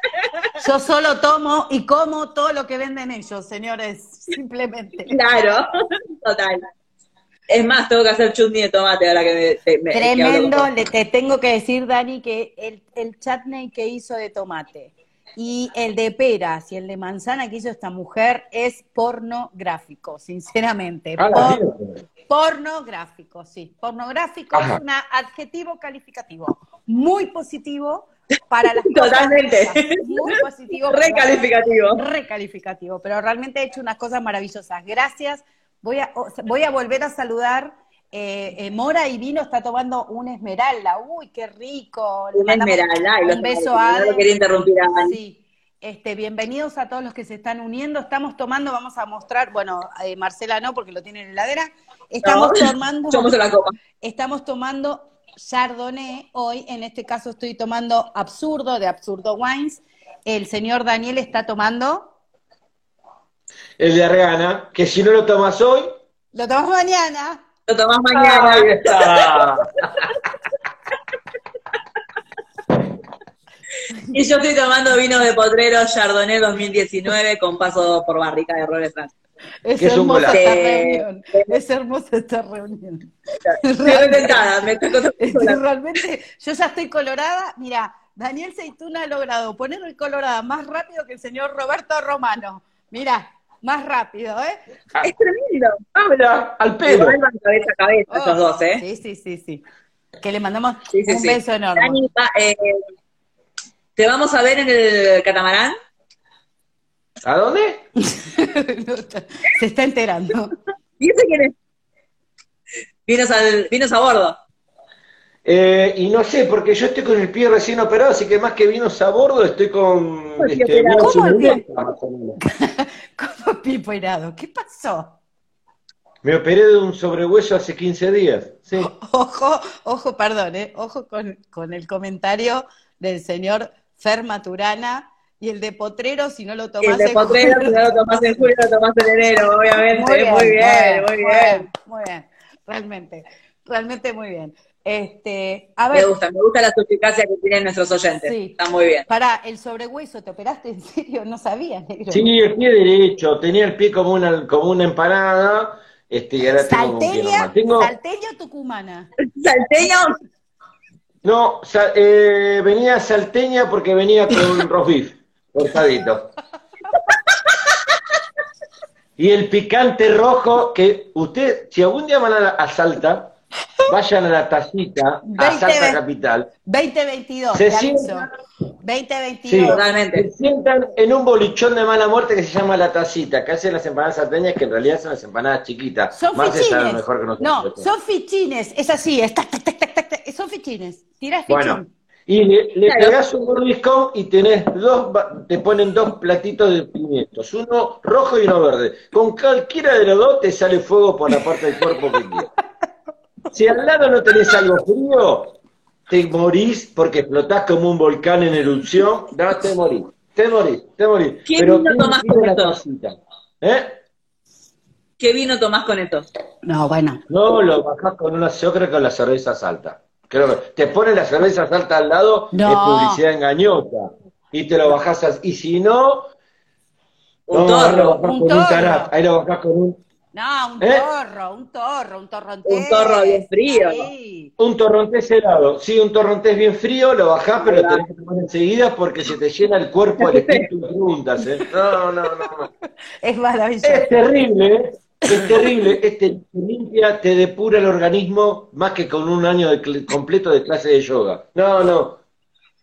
Yo solo tomo y como todo lo que venden ellos, señores, simplemente. Claro, total. Es más, tengo que hacer chutney de tomate ahora que me, Tremendo, le, te tengo que decir, Dani, que el, el chutney que hizo de tomate y el de peras y el de manzana que hizo esta mujer es pornográfico, sinceramente. Ah, Por- pornográfico, sí. Pornográfico Ajá. es un adjetivo calificativo muy positivo para las cosas Totalmente. hechas, Muy positivo. Recalificativo. recalificativo, pero realmente he hecho unas cosas maravillosas. Gracias. Voy a, voy a volver a saludar. eh, eh, Mora y Vino está tomando una esmeralda. Uy, qué rico. Le Una esmeralda. ay, un beso no a lo quería interrumpir a. Sí. Este, bienvenidos a todos los que se están uniendo. Estamos tomando, vamos a mostrar, bueno, eh, Marcela no, porque lo tiene en la heladera. Estamos No, tomando, Somos en la copa. estamos tomando Chardonnay hoy. En este caso estoy tomando Absurdo de Absurdo Wines. El señor Daniel está tomando. El de Argana, que si no lo tomas hoy, Lo tomamos mañana. Lo tomás mañana. ahí está. Y yo estoy tomando vino de potrero Chardonnay 2019 con paso por barrica de Robles Francia. Es Que es un hermosa esta reunión. Es hermosa esta reunión. Estoy contentada, me estoy contenta. realmente, yo ya estoy colorada. Mira, Daniel Seituna ha logrado ponerme colorada más rápido que el señor Roberto Romano. Mira, más rápido, ¿eh? Es tremendo. Ah, mira, al pelo. Cabeza a cabeza Oh, esos dos, ¿eh? Sí, sí, sí, sí. Que le mandamos Sí, sí, un sí. beso enorme. Dani, eh, ¿te vamos a ver en el catamarán? ¿A dónde? Se está enterando. ¿Y ese quién es? Vinos, al, vinos a bordo. Eh, y no sé, porque yo estoy con el pie recién operado, así que más que vinos a bordo, estoy con ¿Cómo el este, pie operado? ¿Cómo el pie? ¿Cómo Pipo Herado? ¿Qué pasó? Me operé de un sobrehueso hace 15 días. Sí. Ojo, ojo, perdón, ¿eh? Ojo con, con el comentario del señor Fer Maturana y el de Potrero, si no lo tomás el de en Potrero, julio. si no lo tomás en julio, lo tomás en enero, obviamente. Muy bien, muy bien. Muy bien, realmente, realmente muy bien. Este, a Me ver, gusta, me gusta la suficacia que tienen nuestros oyentes. Sí. Está muy bien. para el sobrehueso, ¿te operaste en serio? No sabía, negro. Sí, el pie derecho, tenía el pie como una, como una empanada, este, y ahora tengo como un pie Salteña. Tengo, salteño tucumana. Salteño, no, sa- eh, venía salteña porque venía con roast beef, cortadito. Y el picante rojo, que usted, si algún día van a, Salta, vayan a la tacita, a Salta Capital, 2022, Se te aviso. sienta- 2022. Sí, se sientan en un bolichón de mala muerte que se llama La Tacita, que hacen las empanadas salteñas, que en realidad son las empanadas chiquitas. Son Más fichines. sabe mejor que nosotros. no, son fichines. Es así, es tac, tac, tac, tac, tac, tac. Son fichines. Tirás fichín. Bueno, y le, le Claro. pegás un mordiscón y tenés dos, te ponen dos platitos de pimientos, uno rojo y uno verde. Con cualquiera de los dos te sale fuego por la parte del cuerpo que quieras. Si al lado no tenés algo frío, te morís porque explotás como un volcán en erupción. No, te morís, te morís, te morís. ¿Qué Pero vino ¿quién tomás con esto? ¿Eh? ¿qué vino tomás con esto? No, bueno. No, lo bajás con una, yo creo que con la cerveza salta. Creo que te ponen la cerveza salta al lado, No. es publicidad engañosa. Y te lo bajás así. Y si no, Un no, ahí lo torro. bajás Un con torro. un tarat, ahí lo bajás con un, No, un ¿Eh? torro, un torro, un torrontés. Un torro bien frío. Sí. un torrontés helado. Sí, un torrontés bien frío, lo bajás, pero lo tenés que tomar enseguida porque se te llena el cuerpo de espíritu de preguntas, ¿eh? No, no, no, no. Es maravilloso. Es terrible, ¿eh? Es terrible. Este te limpia, te depura el organismo más que con un año de completo de clase de yoga. No, no.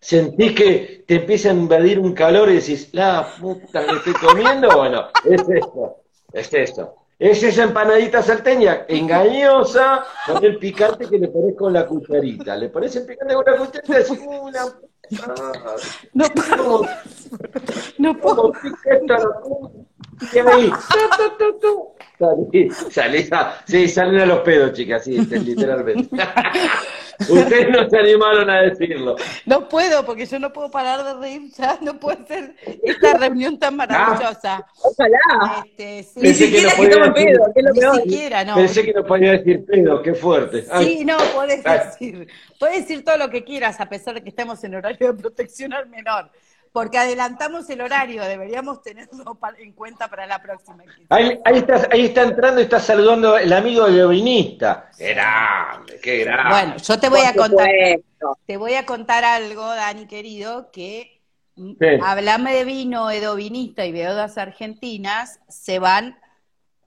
Sentís que te empieza a invadir un calor y decís, la puta que estoy comiendo. Bueno, es esto, es esto. Es esa empanadita salteña, engañosa, con el picante que le pones con la cucharita. Le pones el picante con la cucharita y decís, "Uh, la puta, No puedo, ¿cómo, no puedo. Esta la puta?". Y ahí, tu, tu, tu, Salí, salí a- sí, salen a los pedos, chicas, sí, este, literalmente. Ustedes no se animaron a decirlo. No puedo, porque yo no puedo parar de reír ya, no puede ser esta reunión tan maravillosa. Ojalá. Este, sí, Ni que siquiera no que tome decir. pedo, que es lo ni peor. siquiera, no. Pensé que no podía decir pedo, qué fuerte. Ay, Sí, no, podés Ay. decir, podés decir todo lo que quieras, a pesar de que estamos en horario de protección al menor, porque adelantamos el horario, deberíamos tenerlo en cuenta para la próxima. Ahí, ahí, está, ahí está entrando y está saludando el amigo de Ovinista. Grande, qué grande. Bueno, yo te voy a contar, supuesto. te voy a contar algo, Dani querido, que mm, Sí. hablame de vino, edovinista y beodas argentinas, se van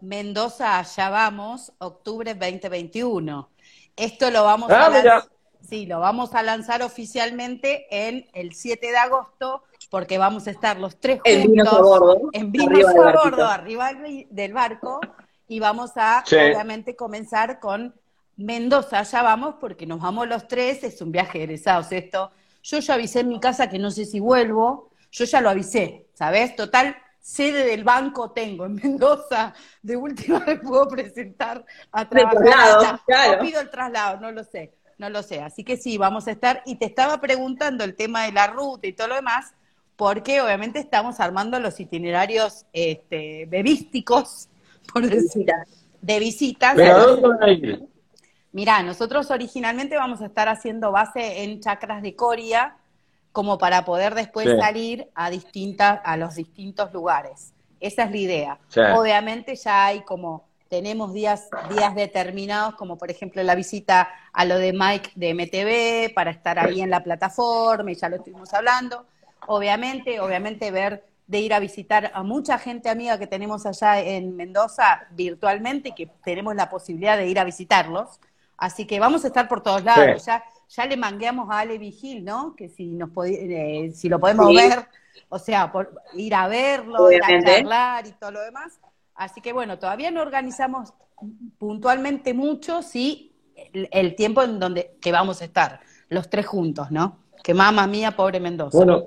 Mendoza, allá vamos, octubre 2021. Esto lo vamos Ah, a lanzar. mira. Sí, lo vamos a lanzar oficialmente en el 7 de agosto, porque vamos a estar los tres juntos En vinos a bordo, en vinos arriba del a barquito. bordo, arriba del- del barco, y vamos a Sí. obviamente comenzar con Mendoza, ya vamos, porque nos vamos los tres, es un viaje de egresados esto. Yo ya avisé en mi casa que no sé si vuelvo, yo ya lo avisé, ¿sabes? Total, sede del banco tengo en Mendoza, de última me puedo presentar a trabajar traslado, claro. O pido el traslado, no lo sé, no lo sé. Así que sí, vamos a estar, y te estaba preguntando el tema de la ruta y todo lo demás, porque obviamente estamos armando los itinerarios este, bebísticos, por decir, de visitas. ¿Pero a dónde van a ir? Mirá, nosotros originalmente vamos a estar haciendo base en chacras de Coria, como para poder después Sí. salir a distintas, a los distintos lugares. Esa es la idea. Sí. Obviamente ya hay como, tenemos días, días determinados, como por ejemplo la visita a lo de Mike de MTV, para estar ahí en la plataforma, y ya lo estuvimos hablando. Obviamente, obviamente ver de ir a visitar a mucha gente amiga que tenemos allá en Mendoza virtualmente y que tenemos la posibilidad de ir a visitarlos. Así que vamos a estar por todos lados. Sí. Ya, ya le mangueamos a Ale Vigil, ¿no? Que si nos eh, si lo podemos Sí. ver, o sea, por ir a verlo, ir a charlar y todo lo demás. Así que bueno, todavía no organizamos puntualmente mucho, sí, el, el tiempo en donde que vamos a estar, los tres juntos, ¿no? Que mamá mía, pobre Mendoza. Bueno,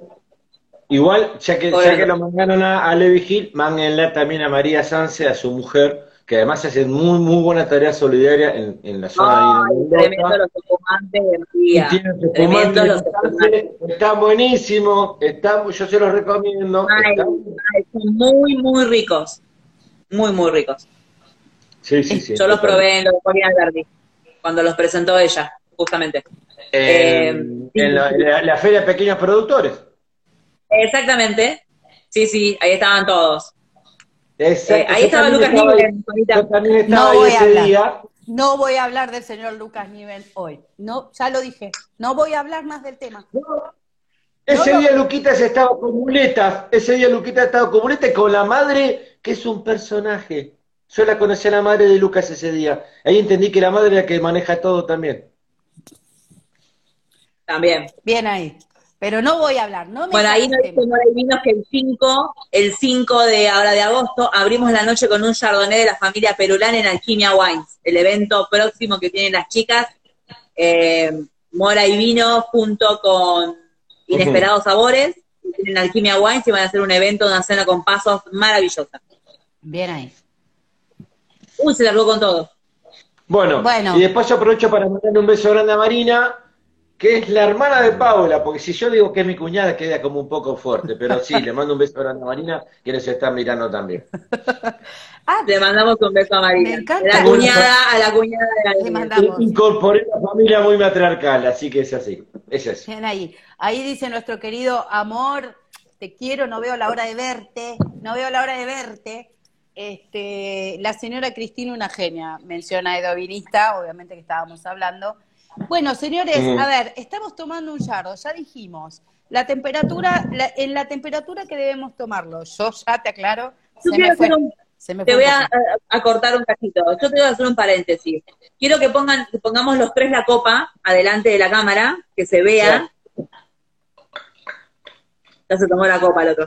igual, ya que, ya que lo mandaron a, a Levi Gil, mánguenla también a María Sanse, a su mujer, que además hace muy, muy buena tarea solidaria en, en la zona Ay, de tremendo los espumantes de María. tienen Tremendo los. Sanse, Están buenísimos, están, yo se los recomiendo. Ay, están- ay, son muy, muy ricos. Muy, muy ricos. sí, sí, sí. Yo los probé en los de Corina Alberti, cuando los presentó ella, justamente. En, Eh, en la, en la- la Feria de Pequeños Productores. Exactamente. Sí, sí, ahí estaban todos. Exacto, Eh, ahí yo estaba Lucas estaba Niven. Yo también estaba No ahí voy a ese hablar. día. No voy a hablar del señor Lucas Niven hoy. No, ya lo dije. No voy a hablar más del tema. Ese No, no. día Luquitas estaba con muletas, ese día Luquitas estaba con muletas y con la madre, que es un personaje. Yo la conocí a la madre de Lucas ese día. Ahí entendí que la madre es la que maneja todo también. También. Bien ahí. Pero no voy a hablar. No me Bueno, ahí saques no tema. dice Mora Vinos que el 5, el 5 de ahora de agosto, abrimos la noche con un chardonnay de la familia Perulán en Alquimia Wines, el evento próximo que tienen las chicas, eh, Mora y Vino junto con Inesperados Sabores, tienen Alquimia Wines y van a hacer un evento, una cena con pasos maravillosa. Bien ahí. Uy, se largó con todo. Bueno, Bueno. y después yo aprovecho para mandarle un beso grande a Marina, que es la hermana de Paula, porque si yo digo que es mi cuñada queda como un poco fuerte, pero sí, le mando un beso grande a Marina, que nos está mirando también. Ah, Le mandamos un beso a Marina. Me encanta. La cuñada a la cuñada de la Le. Incorporé una familia muy matriarcal, así que es así, es eso. Bien ahí. Ahí dice nuestro querido amor, te quiero, no veo la hora de verte, no veo la hora de verte. Este, la señora Cristina, una genia, menciona a Edovinista, obviamente que estábamos hablando. Bueno, señores, Ujú. a ver, estamos tomando un yardo, ya dijimos, la temperatura, la- en la temperatura que debemos tomarlo, yo ya te aclaro, Yo se me fue, un- se me Te voy a, a- cortar un cachito. Yo te voy a hacer un paréntesis. Quiero que pongan, que pongamos los tres la copa adelante de la cámara, que se vea. Ya se tomó la copa el otro.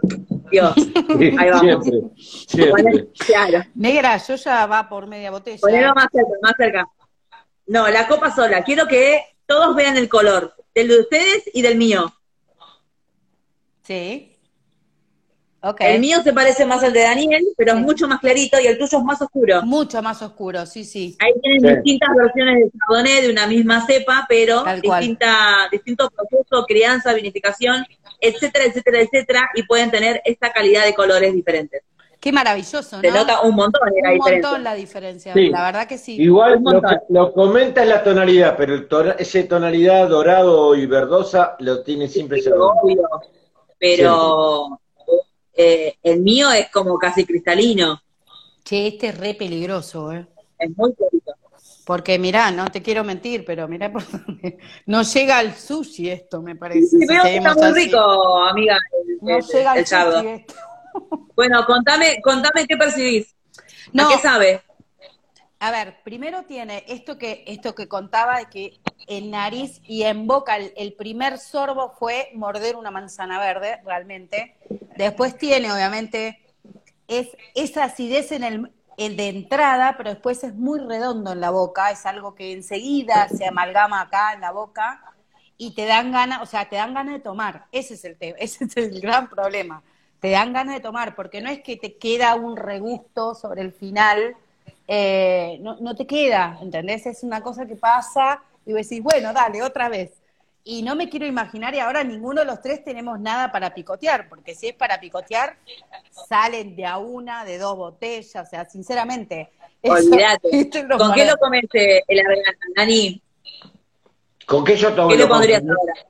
Dios. Ahí vamos. Siempre, siempre. Claro. Negra, yo ya va por media botella. Ponelo más cerca, más cerca. No, la copa sola. Quiero que todos vean el color. Del de ustedes y del mío. Sí. Ok. El mío se parece más al de Daniel, pero es mucho más clarito y el tuyo es más oscuro. Mucho más oscuro, sí, sí. Ahí tienen Sí. distintas versiones de Chardonnay de una misma cepa, pero distinta, distinto proceso, crianza, vinificación, etcétera, etcétera, etcétera, y pueden tener esta calidad de colores diferentes. Qué maravilloso, Se ¿no? nota un montón de la un diferencia. montón la diferencia, Sí. la verdad que sí. Igual lo que lo comenta es la tonalidad, pero el ton- ese tonalidad dorado y verdosa lo tiene siempre Sí, obvio. Pero eh, el mío es como casi cristalino, Che, este es re peligroso, ¿eh? es muy clarito. Porque mirá, no te quiero mentir, pero mirá por dónde. No llega al sushi esto, me parece. Sí, si veo que está muy así. rico, amiga, el, No el- llega el al yardo. sushi esto. Bueno, contame, contame qué percibís. No. ¿A qué sabe? A ver, primero tiene esto que, esto que contaba de que en nariz y en boca el, el primer sorbo fue morder una manzana verde, realmente. Después tiene, obviamente, es esa acidez en el, el de entrada, pero después es muy redondo en la boca, es algo que enseguida se amalgama acá en la boca y te dan ganas, o sea, te dan ganas de tomar. Ese es el tema, ese es el gran problema. Te dan ganas de tomar, porque no es que te queda un regusto sobre el final, eh, no, no te queda, ¿entendés? Es una cosa que pasa y vos decís, bueno, dale, otra vez. Y no me quiero imaginar, y ahora ninguno de los tres tenemos nada para picotear, porque si es para picotear, salen de a una, de dos botellas, o sea, sinceramente. Olvídate. ¿Con qué lo comes el argana, Dani? ¿Con qué yo tomo ¿Qué lo le pondrías acompañaría? ahora?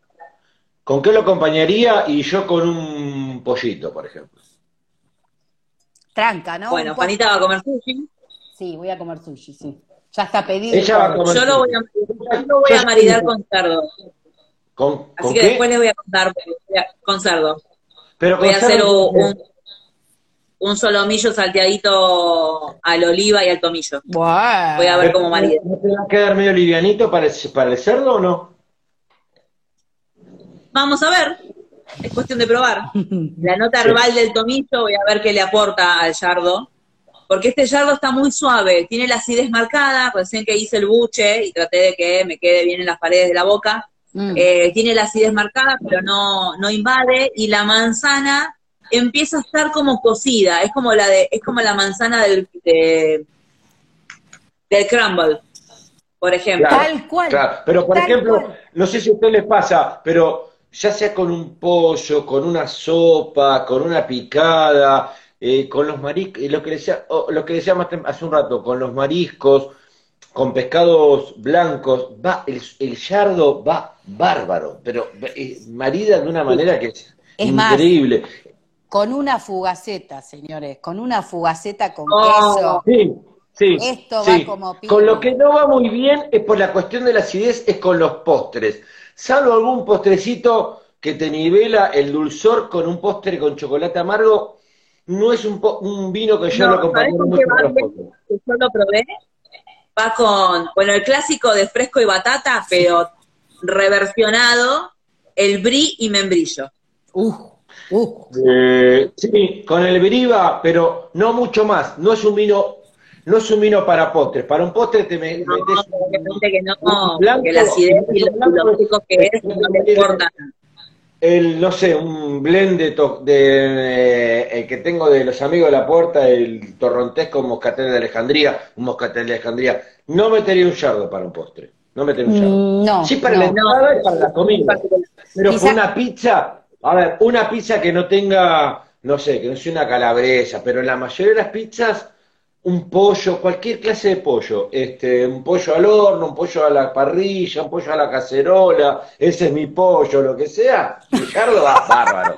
¿Con qué lo acompañaría? Y yo con un pollito, por ejemplo. Tranca, ¿no? Bueno, Juanita va a comer sushi. Sí, voy a comer sushi, sí. Ya está pedido. Ella va a comer Yo lo voy a, yo lo voy a maridar con cerdo. ¿Con, Así con que qué? después les voy a contar con cerdo. Pero Voy a hacer cerdo, un, un, solomillo salteadito al oliva y al tomillo. Buah. Voy a ver cómo marida. ¿No te va a quedar medio livianito para el, para el cerdo o no? Vamos a ver. Es cuestión de probar. La nota herbal del tomillo, voy a ver qué le aporta al yardo. Porque este yardo está muy suave, tiene la acidez marcada, recién que hice el buche y traté de que me quede bien en las paredes de la boca, Mm. eh, tiene la acidez marcada, pero no, no invade, y la manzana empieza a estar como cocida, es como la de, es como la manzana del, de- del crumble, por ejemplo. Claro, Tal cual. Claro, pero por Tal ejemplo, cual. no sé si a usted les pasa, pero ya sea con un pollo, con una sopa, con una picada, eh, con los mariscos, lo que decía, o lo que decíamos tem- hace un rato, con los mariscos, con pescados blancos, va, el, el yardo va bárbaro, pero marida de una manera que es, Es más, increíble. Con una fugaceta, señores, con una fugaceta con Oh. queso. Sí, sí, Esto sí. va como piña. Con lo que no va muy bien es por la cuestión de la acidez, es con los postres. Salvo algún postrecito que te nivela el dulzor con un postre con chocolate amargo, no es un, po- un vino que yo No, lo que yo lo probé, va con, bueno, el clásico de fresco y batata, pero reversionado, el brie y membrillo. Uh, uh. Eh, sí, con el Briva, pero no mucho más. No es un vino, no es un vino para postres. Para un postre te me- No, metes que no, blanco, que la acidez y lo, un blanco, lo rico que es no le importa. El, no sé, un blend de, to- de eh, el que tengo de los amigos de la puerta, el torrontesco moscatel de Alejandría, un moscatel de Alejandría. No metería un yardo para un postre. No metería un yardo. Mm, No, sí para no. la entrada y para la comida. Pero Quizá- una pizza, a ver, una pizza que no tenga, no sé, que no sea una calabresa, pero en la mayoría de las pizzas, un pollo, cualquier clase de pollo, este, un pollo al horno, un pollo a la parrilla, un pollo a la cacerola, ese es mi pollo, lo que sea, Ricardo va bárbaro.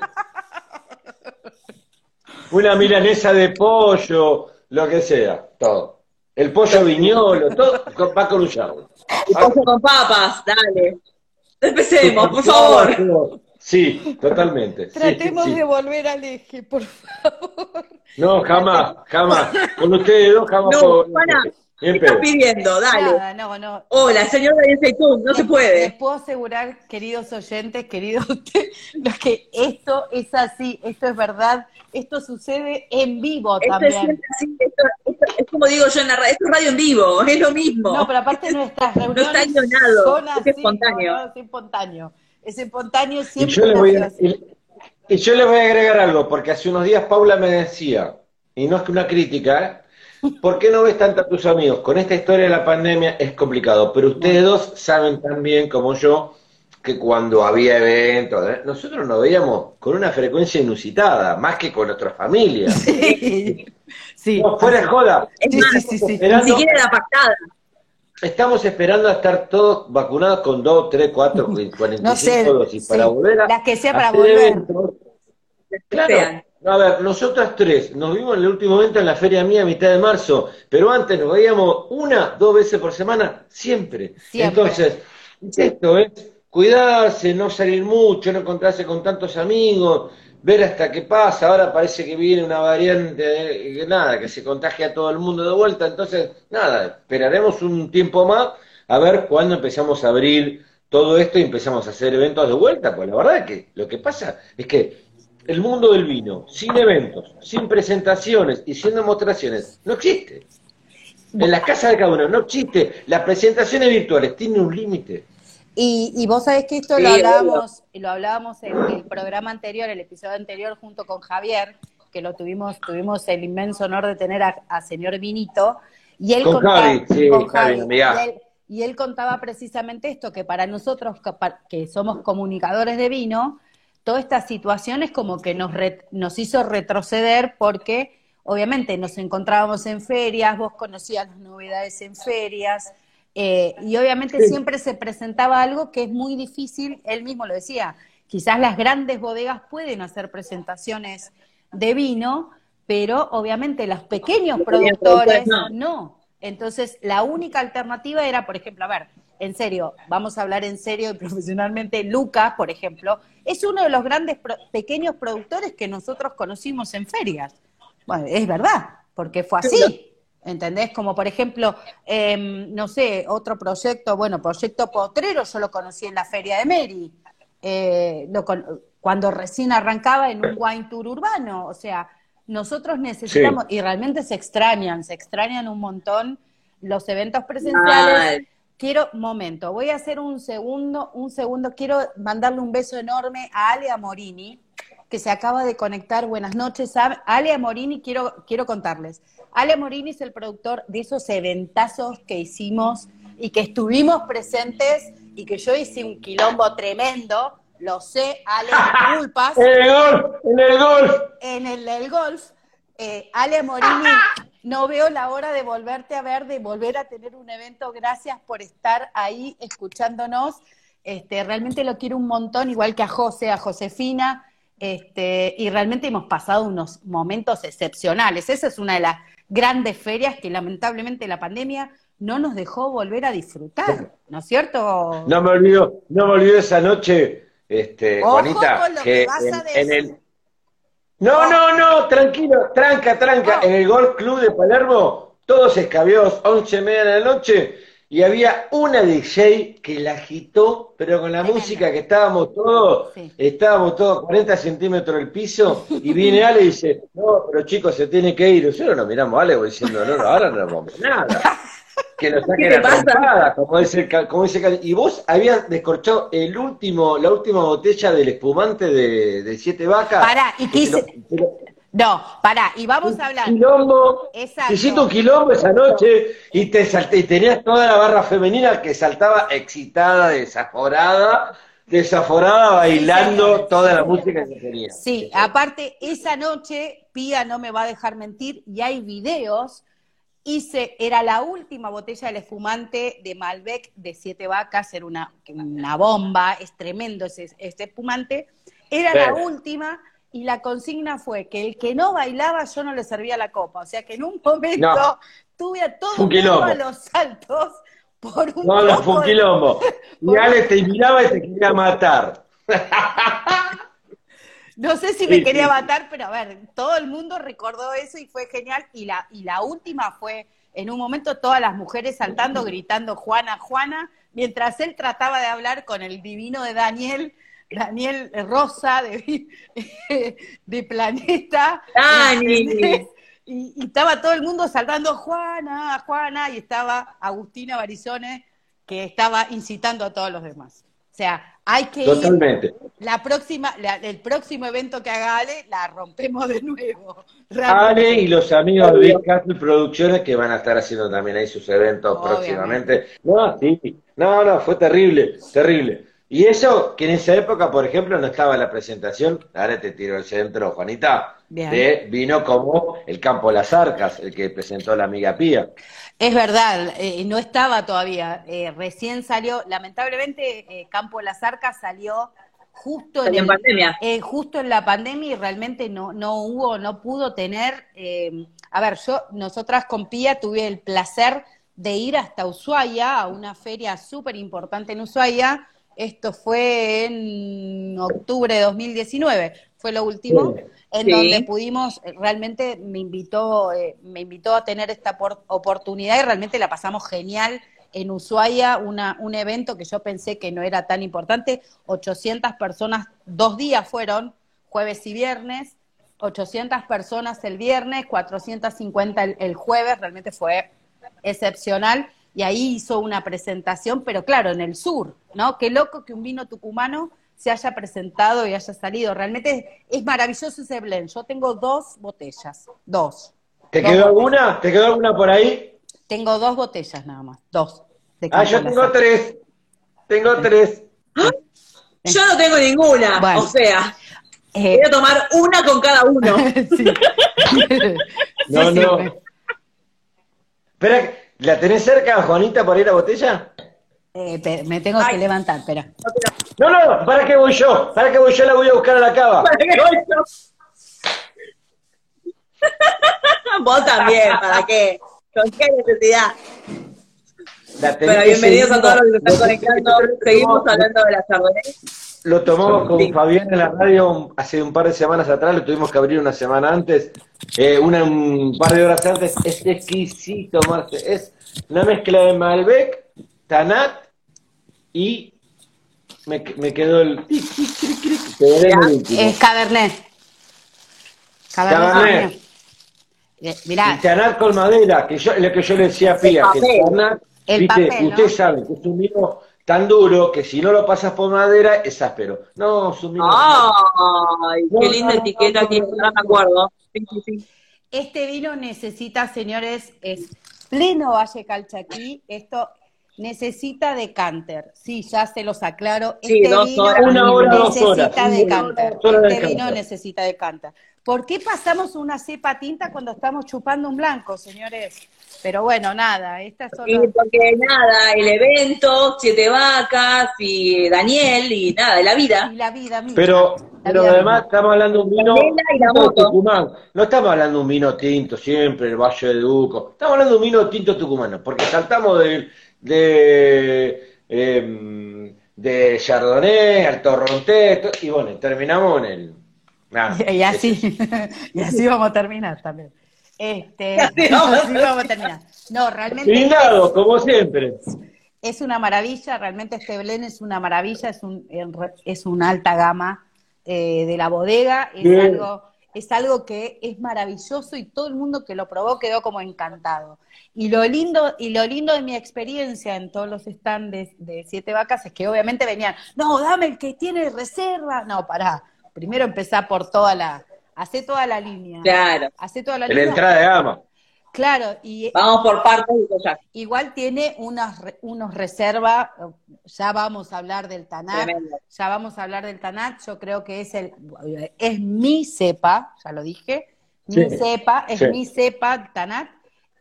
Una milanesa de pollo, lo que sea, todo. El pollo viñolo, todo va con un yardo. Y pollo con papas, dale. Empecemos, por favor. Sí, totalmente. Tratemos sí. de volver al eje, por favor. No, jamás, jamás. Con ustedes dos jamás. No, Juana, ¿Qué estás pidiendo? Dale. Nada, no, no. Hola, señor Seitún, no se Les- Les puede. puedo asegurar, queridos oyentes, queridos los que esto es así, esto es verdad, esto sucede en vivo Esto es también. siempre así, esto, esto es como digo yo en la radio, esto es radio en vivo, es lo mismo. No, pero aparte nuestras reuniones está guionado, son es así, espontáneo. no, no, es espontáneo. Es espontáneo Y siempre. yo les voy a, nace así. y- Y yo le voy a agregar algo, porque hace unos días Paula me decía, y no es que una crítica, ¿eh? ¿por qué no ves tanto a tus amigos? Con esta historia de la pandemia es complicado, pero ustedes dos saben tan bien como yo que cuando había eventos, ¿eh? nosotros nos veíamos con una frecuencia inusitada, más que con nuestras familias. Sí, sí. No, fuera de joda. Más, sí, sí, sí. ni siquiera la pactada. Estamos esperando a estar todos vacunados con 2, 3, 4, 45 No sé, dosis sí. para volver a Las que sea para volver. eventos. Claro. Sean. A ver, nosotras tres nos vimos en el último evento en la Feria Mía a mitad de marzo, pero antes nos veíamos una, dos veces por semana, siempre. Siempre. Entonces, esto es cuidarse, no salir mucho, no encontrarse con tantos amigos, ver hasta qué pasa. Ahora parece que viene una variante, que nada, que se contagia a todo el mundo de vuelta. Entonces, nada, esperaremos un tiempo más a ver cuándo empezamos a abrir todo esto y empezamos a hacer eventos de vuelta. Pues la verdad es que lo que pasa es que el mundo del vino, sin eventos, sin presentaciones y sin demostraciones, no existe. En las casas de cada uno no existe. Las presentaciones virtuales tienen un límite. Y, y vos sabés que esto Sí, lo obvio. Hablábamos, lo hablábamos en el programa anterior, el episodio anterior, junto con Javier, que lo tuvimos, tuvimos el inmenso honor de tener a, a señor Vinito, y él Con contaba, Javi, sí, con Javi, amiga. y él, y él contaba precisamente esto, que para nosotros que somos comunicadores de vino, toda esta situación es como que nos, re- nos hizo retroceder porque obviamente nos encontrábamos en ferias, vos conocías las novedades en ferias, eh, y obviamente Sí. siempre se presentaba algo que es muy difícil, él mismo lo decía, quizás las grandes bodegas pueden hacer presentaciones de vino, pero obviamente los pequeños productores no. Entonces, la única alternativa era, por ejemplo, a ver, en serio, vamos a hablar en serio y profesionalmente, Luca, por ejemplo, es uno de los grandes pro- pequeños productores que nosotros conocimos en ferias. Bueno, es verdad, porque fue así. ¿Entendés? Como por ejemplo, em, no sé, otro proyecto, bueno, Proyecto Potrero, yo lo conocí en la Feria de Mary, eh, lo con- cuando recién arrancaba en un wine tour urbano. O sea, nosotros necesitamos, y realmente se extrañan, se extrañan un montón los eventos presenciales. Quiero, momento, voy a hacer un segundo, un segundo, quiero mandarle un beso enorme a Ale Amorini, que se acaba de conectar. Buenas noches, a Ale Amorini, quiero, quiero contarles. Ale Amorini es el productor de esos eventazos que hicimos y que estuvimos presentes y que yo hice un quilombo tremendo, lo sé, Ale, disculpas En el golf, en el golf. en el del golf, eh, Ale Morini, no veo la hora de volverte a ver, de volver a tener un evento. Gracias por estar ahí escuchándonos. Este, realmente lo quiero un montón, igual que a José, a Josefina. Este, y realmente hemos pasado unos momentos excepcionales. Esa es una de las grandes ferias que lamentablemente la pandemia no nos dejó volver a disfrutar, ¿no es cierto? No me olvido, no me olvido esa noche, este, Ojo Juanita, con lo que que vas a en, decir. en el No, no, no, tranquilo, tranca, tranca. Oh. En el Golf Club de Palermo, todos escabeados, once y media de la noche, y había una DJ que la agitó, pero con la música que estábamos todos, Sí. estábamos todos a 40 centímetros del piso, y viene Ale y dice, no, pero chicos, se tiene que ir. Nosotros nos miramos a Ale diciendo, no, no, ahora no nos vamos nada. Que nos ¿Qué saquen la trompada, como dice como dice. Y vos habías descorchado el último, la última botella del espumante de, de siete vacas. Pará, y Que lo- No, pará, y vamos a hablar. quilombo, Exacto. te hiciste un quilombo esa noche y te salté, y tenías toda la barra femenina que saltaba excitada, desaforada, desaforada, bailando toda la música que tenía. Sí, aparte, esa noche, Pía no me va a dejar mentir, y hay videos, hice, era la última botella del espumante de Malbec de siete vacas, era una, una bomba, es tremendo ese, ese espumante, era la última, y la consigna fue que el que no bailaba yo no le servía la copa, o sea que en un momento No. tuve a todo el mundo a los saltos por un No, no, fue un de- quilombo. Y Ale te miraba y te quería matar. No sé si me Sí, quería sí. matar, pero a ver, todo el mundo recordó eso y fue genial. Y la, y la última fue, en un momento, todas las mujeres saltando, gritando Juana, Juana, mientras él trataba de hablar con el divino de Daniel, Daniel Rosa de, de Planeta. Y, y estaba todo el mundo saltando Juana, Juana, y estaba Agustina Barizone, que estaba incitando a todos los demás. sea, hay que Totalmente. ir. La próxima, la- el próximo evento que haga Ale, la rompemos de nuevo. Ale y los amigos de Big Castle Producciones que van a estar haciendo también ahí sus eventos Obviamente. próximamente. No, sí, no, no, fue terrible, terrible. Y eso, que en esa época, por ejemplo, no estaba la presentación, ahora te tiro el centro, Juanita, Bien. de vino como el Campo Las Arcas, el que presentó la amiga Pía. Es verdad, eh, no estaba todavía. eh, recién salió, lamentablemente, eh, Campo de las Arcas salió justo en, el- pandemia. eh, justo en la pandemia y realmente no, no hubo, no pudo tener. eh, a ver, yo, nosotras con Pía tuve el placer de ir hasta Ushuaia, a una feria súper importante en Ushuaia. Esto fue en octubre de 2019, fue lo último Sí. en Sí. donde pudimos, eh, realmente me invitó, eh, me invitó a tener esta por- oportunidad y realmente la pasamos genial en Ushuaia, una, un evento que yo pensé que no era tan importante, 800 personas, dos días fueron, jueves y viernes, 800 personas el viernes, 450 el, el jueves, realmente fue excepcional y ahí hizo una presentación, pero claro, en el sur, ¿no? Qué loco que un vino tucumano se haya presentado y haya salido. Realmente es maravilloso ese blend. Yo tengo dos botellas, dos. ¿Te Dos quedó botellas. alguna? ¿Te quedó alguna por ahí? Tengo dos botellas nada más, dos. Ah, yo tengo tres. Tengo tres. Yo no tengo ninguna, Bueno. o sea, Eh, voy a tomar una con cada uno. sí. No, Sí, sí, no. Espera, ¿la tenés cerca, Juanita, por ir a botella? eh, me tengo que levantar, espera. No, no, ¿para qué voy yo? ¿Para qué voy yo? La voy a buscar a la cava. ¿Para qué voy yo? Vos también, ¿para qué? ¿Con qué necesidad? La tenés Bueno, que bienvenidos a todos los que se están conectando. Seguimos hablando de la Chardonnay. Lo tomamos con. Fabián en la radio hace un par de semanas atrás, lo tuvimos que abrir una semana antes, eh, una, un par de horas antes. Es exquisito, Marce. Es una mezcla de Malbec, Tanat y me, me quedó el... Es Cabernet. Cabernet. Cabernet. Eh, mirá, Y Tanat con madera, que yo, lo que yo le decía a Pía, que el papel. Tanat, El viste, papel, ¿no? usted sabe que es un vino tan duro que si no lo pasas por madera es áspero. No, vino... Ay, qué linda no, etiqueta no, tiene, no, me acuerdo. Sí, sí, sí. Este vino necesita, señores, es pleno Valle Calchaquí. Esto necesita decanter. Sí, ya se los aclaro. Sí, Este dos vino horas. Una hora, dos necesita horas. Una decanter. hora, dos horas de Este vino decanter. necesita decanter. ¿Por qué pasamos una cepa tinta cuando estamos chupando un blanco, señores? Pero bueno, nada, estas son Y las- porque nada, el evento, siete vacas y Daniel y nada, de la vida. y la vida misma. Pero, La pero vida además misma. estamos hablando de un vino Canela y la tinto. Tucumán. No estamos hablando de un vino tinto siempre, el Valle de Duco. Estamos hablando de un vino tinto tucumano, porque saltamos de, de, em, de Chardonnay al Torrontés, to- y bueno, terminamos en el... nada, Y así, y así vamos a terminar también. Este, así vamos a así vamos a terminar. No, realmente Brindado, como siempre. es una maravilla, realmente este es una maravilla, es un es una alta gama eh, de la bodega, es Bien. algo es algo que es maravilloso y todo el mundo que lo probó quedó como encantado. Y lo lindo y lo lindo de mi experiencia en todos los stands de, de Siete Vacas es que obviamente venían, no, dame el que tiene reserva, no, pará, primero empezá por toda la, hacé toda la línea, Claro. hacé toda la En la entrada de gama. claro, y Vamos por partes. Igual tiene unas, re- unos reservas, ya vamos a hablar del Tanat, Tremendo. ya vamos a hablar del Tanat, yo creo que es el es mi cepa, ya lo dije, mi Sí, cepa, es sí. mi cepa Tanat,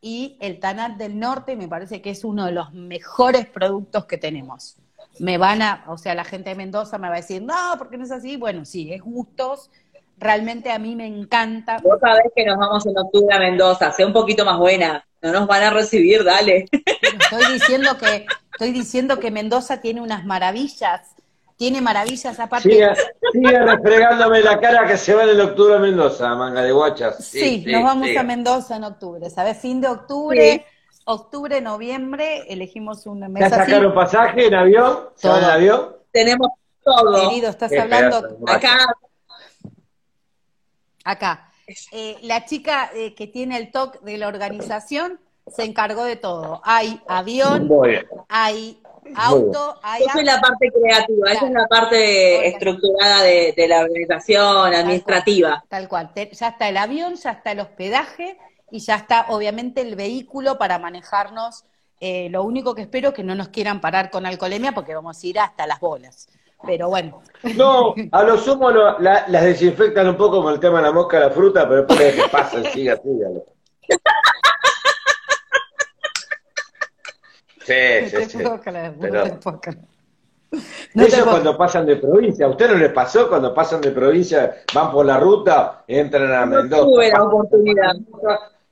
y el Tanat del norte me parece que es uno de los mejores productos que tenemos. Me van a, o sea, la gente de Mendoza me va a decir, no, porque no es así, bueno, sí, es gustos, realmente a mí me encanta, Vos sabés que nos vamos en octubre a Mendoza, sea un poquito más buena. No nos van a recibir, dale. Estoy diciendo que, estoy diciendo que Mendoza tiene unas maravillas, tiene maravillas aparte. Sigue, sigue refregándome la cara que se va en el octubre a Mendoza, manga de guachas. sí, nos vamos sí. a Mendoza en octubre, ¿sabes? Fin de octubre, octubre, noviembre, elegimos un ¿Ya mes así. sacaron pasaje en avión? ¿Se van en Todo. avión? Tenemos todo. Querido, estás Qué hablando pedazo. Acá, acá. Eh, la chica eh, que tiene el TOC de la organización se encargó de todo. Hay avión, hay auto, hay Esa es la parte creativa, esa es la parte estructurada de, de la organización administrativa. Tal cual. Ya está el avión, ya está el hospedaje y ya está, obviamente, el vehículo para manejarnos. Eh, lo único que espero es que no nos quieran parar con alcoholemia porque vamos a ir hasta las bolas. Pero bueno, No, a lo sumo lo- la- las desinfectan un poco con el tema de la mosca, la fruta, pero después que pasen, siga, sígalo. Sí, no sí, te sí. puedo creer, no Pero- te puedo creer. No te Eso puedo- cuando pasan de provincia. ¿A usted no les pasó cuando pasan de provincia, van por la ruta, entran a No Mendoza? tuve la oportunidad.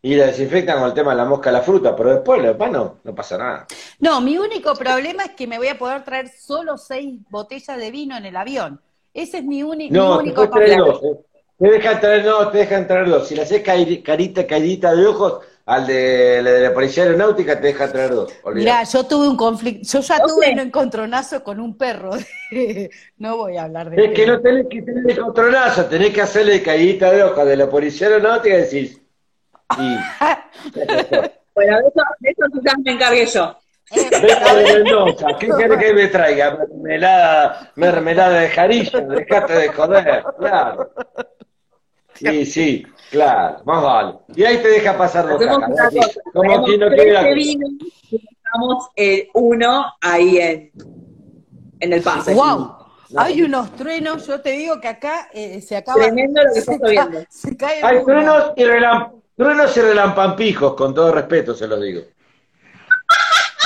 Y la desinfectan con el tema de la mosca, la fruta, pero después, lo demás no, no pasa nada. No, mi único problema es que me voy a poder traer solo seis botellas de vino en el avión. Ese es mi, No, único traer problema. dos. eh. Te dejan traer, no, te dejan traer dos. Si le haces cari- carita, caidita de ojos, al de, de la policía aeronáutica te dejan traer dos. Mirá, yo tuve un conflicto, yo ya No tuve sé. un encontronazo con un perro. no voy a hablar de Es que no tenés que tener controlazo, tenés que hacerle caidita de ojos de la policía aeronáutica y decís. Y, Bueno, de eso, de eso quizás me encargué yo. vengo de Mendoza, ¿qué querés que me traiga? Mermelada, mermelada de jarilla, dejate de joder, claro. Sí, sí, claro, más vale. Y ahí te deja pasar los Hacemos cacas, una así, cosa, Como quien no y dejamos el uno ahí en, en el pase. ¡Wow! Hay unos truenos, yo te digo que acá eh, se acaba. Tremendo lo que se está ca- lloviendo. Se cae el Hay truenos y, truenos y relampampijos, con todo respeto se los digo.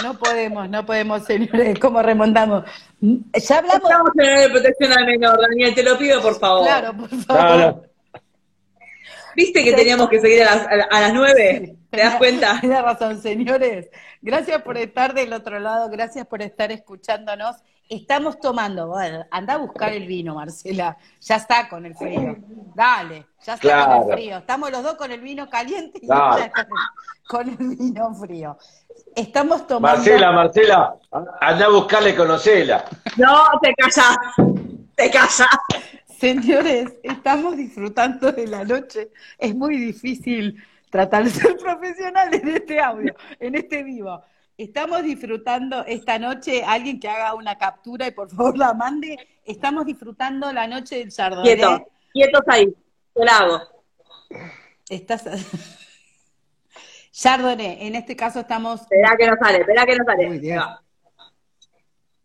No podemos, no podemos, señores. ¿Cómo remontamos? Ya hablamos. Estamos en el de protección al menor, Daniel, te lo pido por favor. Claro, por No, favor. no. ¿Viste que teníamos que seguir a las, a la- a las nueve? ¿Te das cuenta? Tienes razón, señores. Gracias por estar del otro lado, gracias por estar escuchándonos. Estamos tomando, bueno, anda a buscar el vino, Marcela. Ya está con el frío. Dale, ya está con el frío. Estamos los dos con el vino caliente y Claro. ella con el, con el vino frío. Estamos tomando. Marcela, Marcela, anda a buscarle y conocela. No, te callas. Te callas. Señores, estamos disfrutando de la noche. Es muy difícil tratar de ser profesional en este audio, en este vivo. Estamos disfrutando esta noche, alguien que haga una captura y por favor la mande. Estamos disfrutando la noche del Chardonnay. Quieto, quietos ahí. Te la hago. Estás... Chardonnay, en este caso estamos Esperá que no sale, esperá que no sale. Muy bien.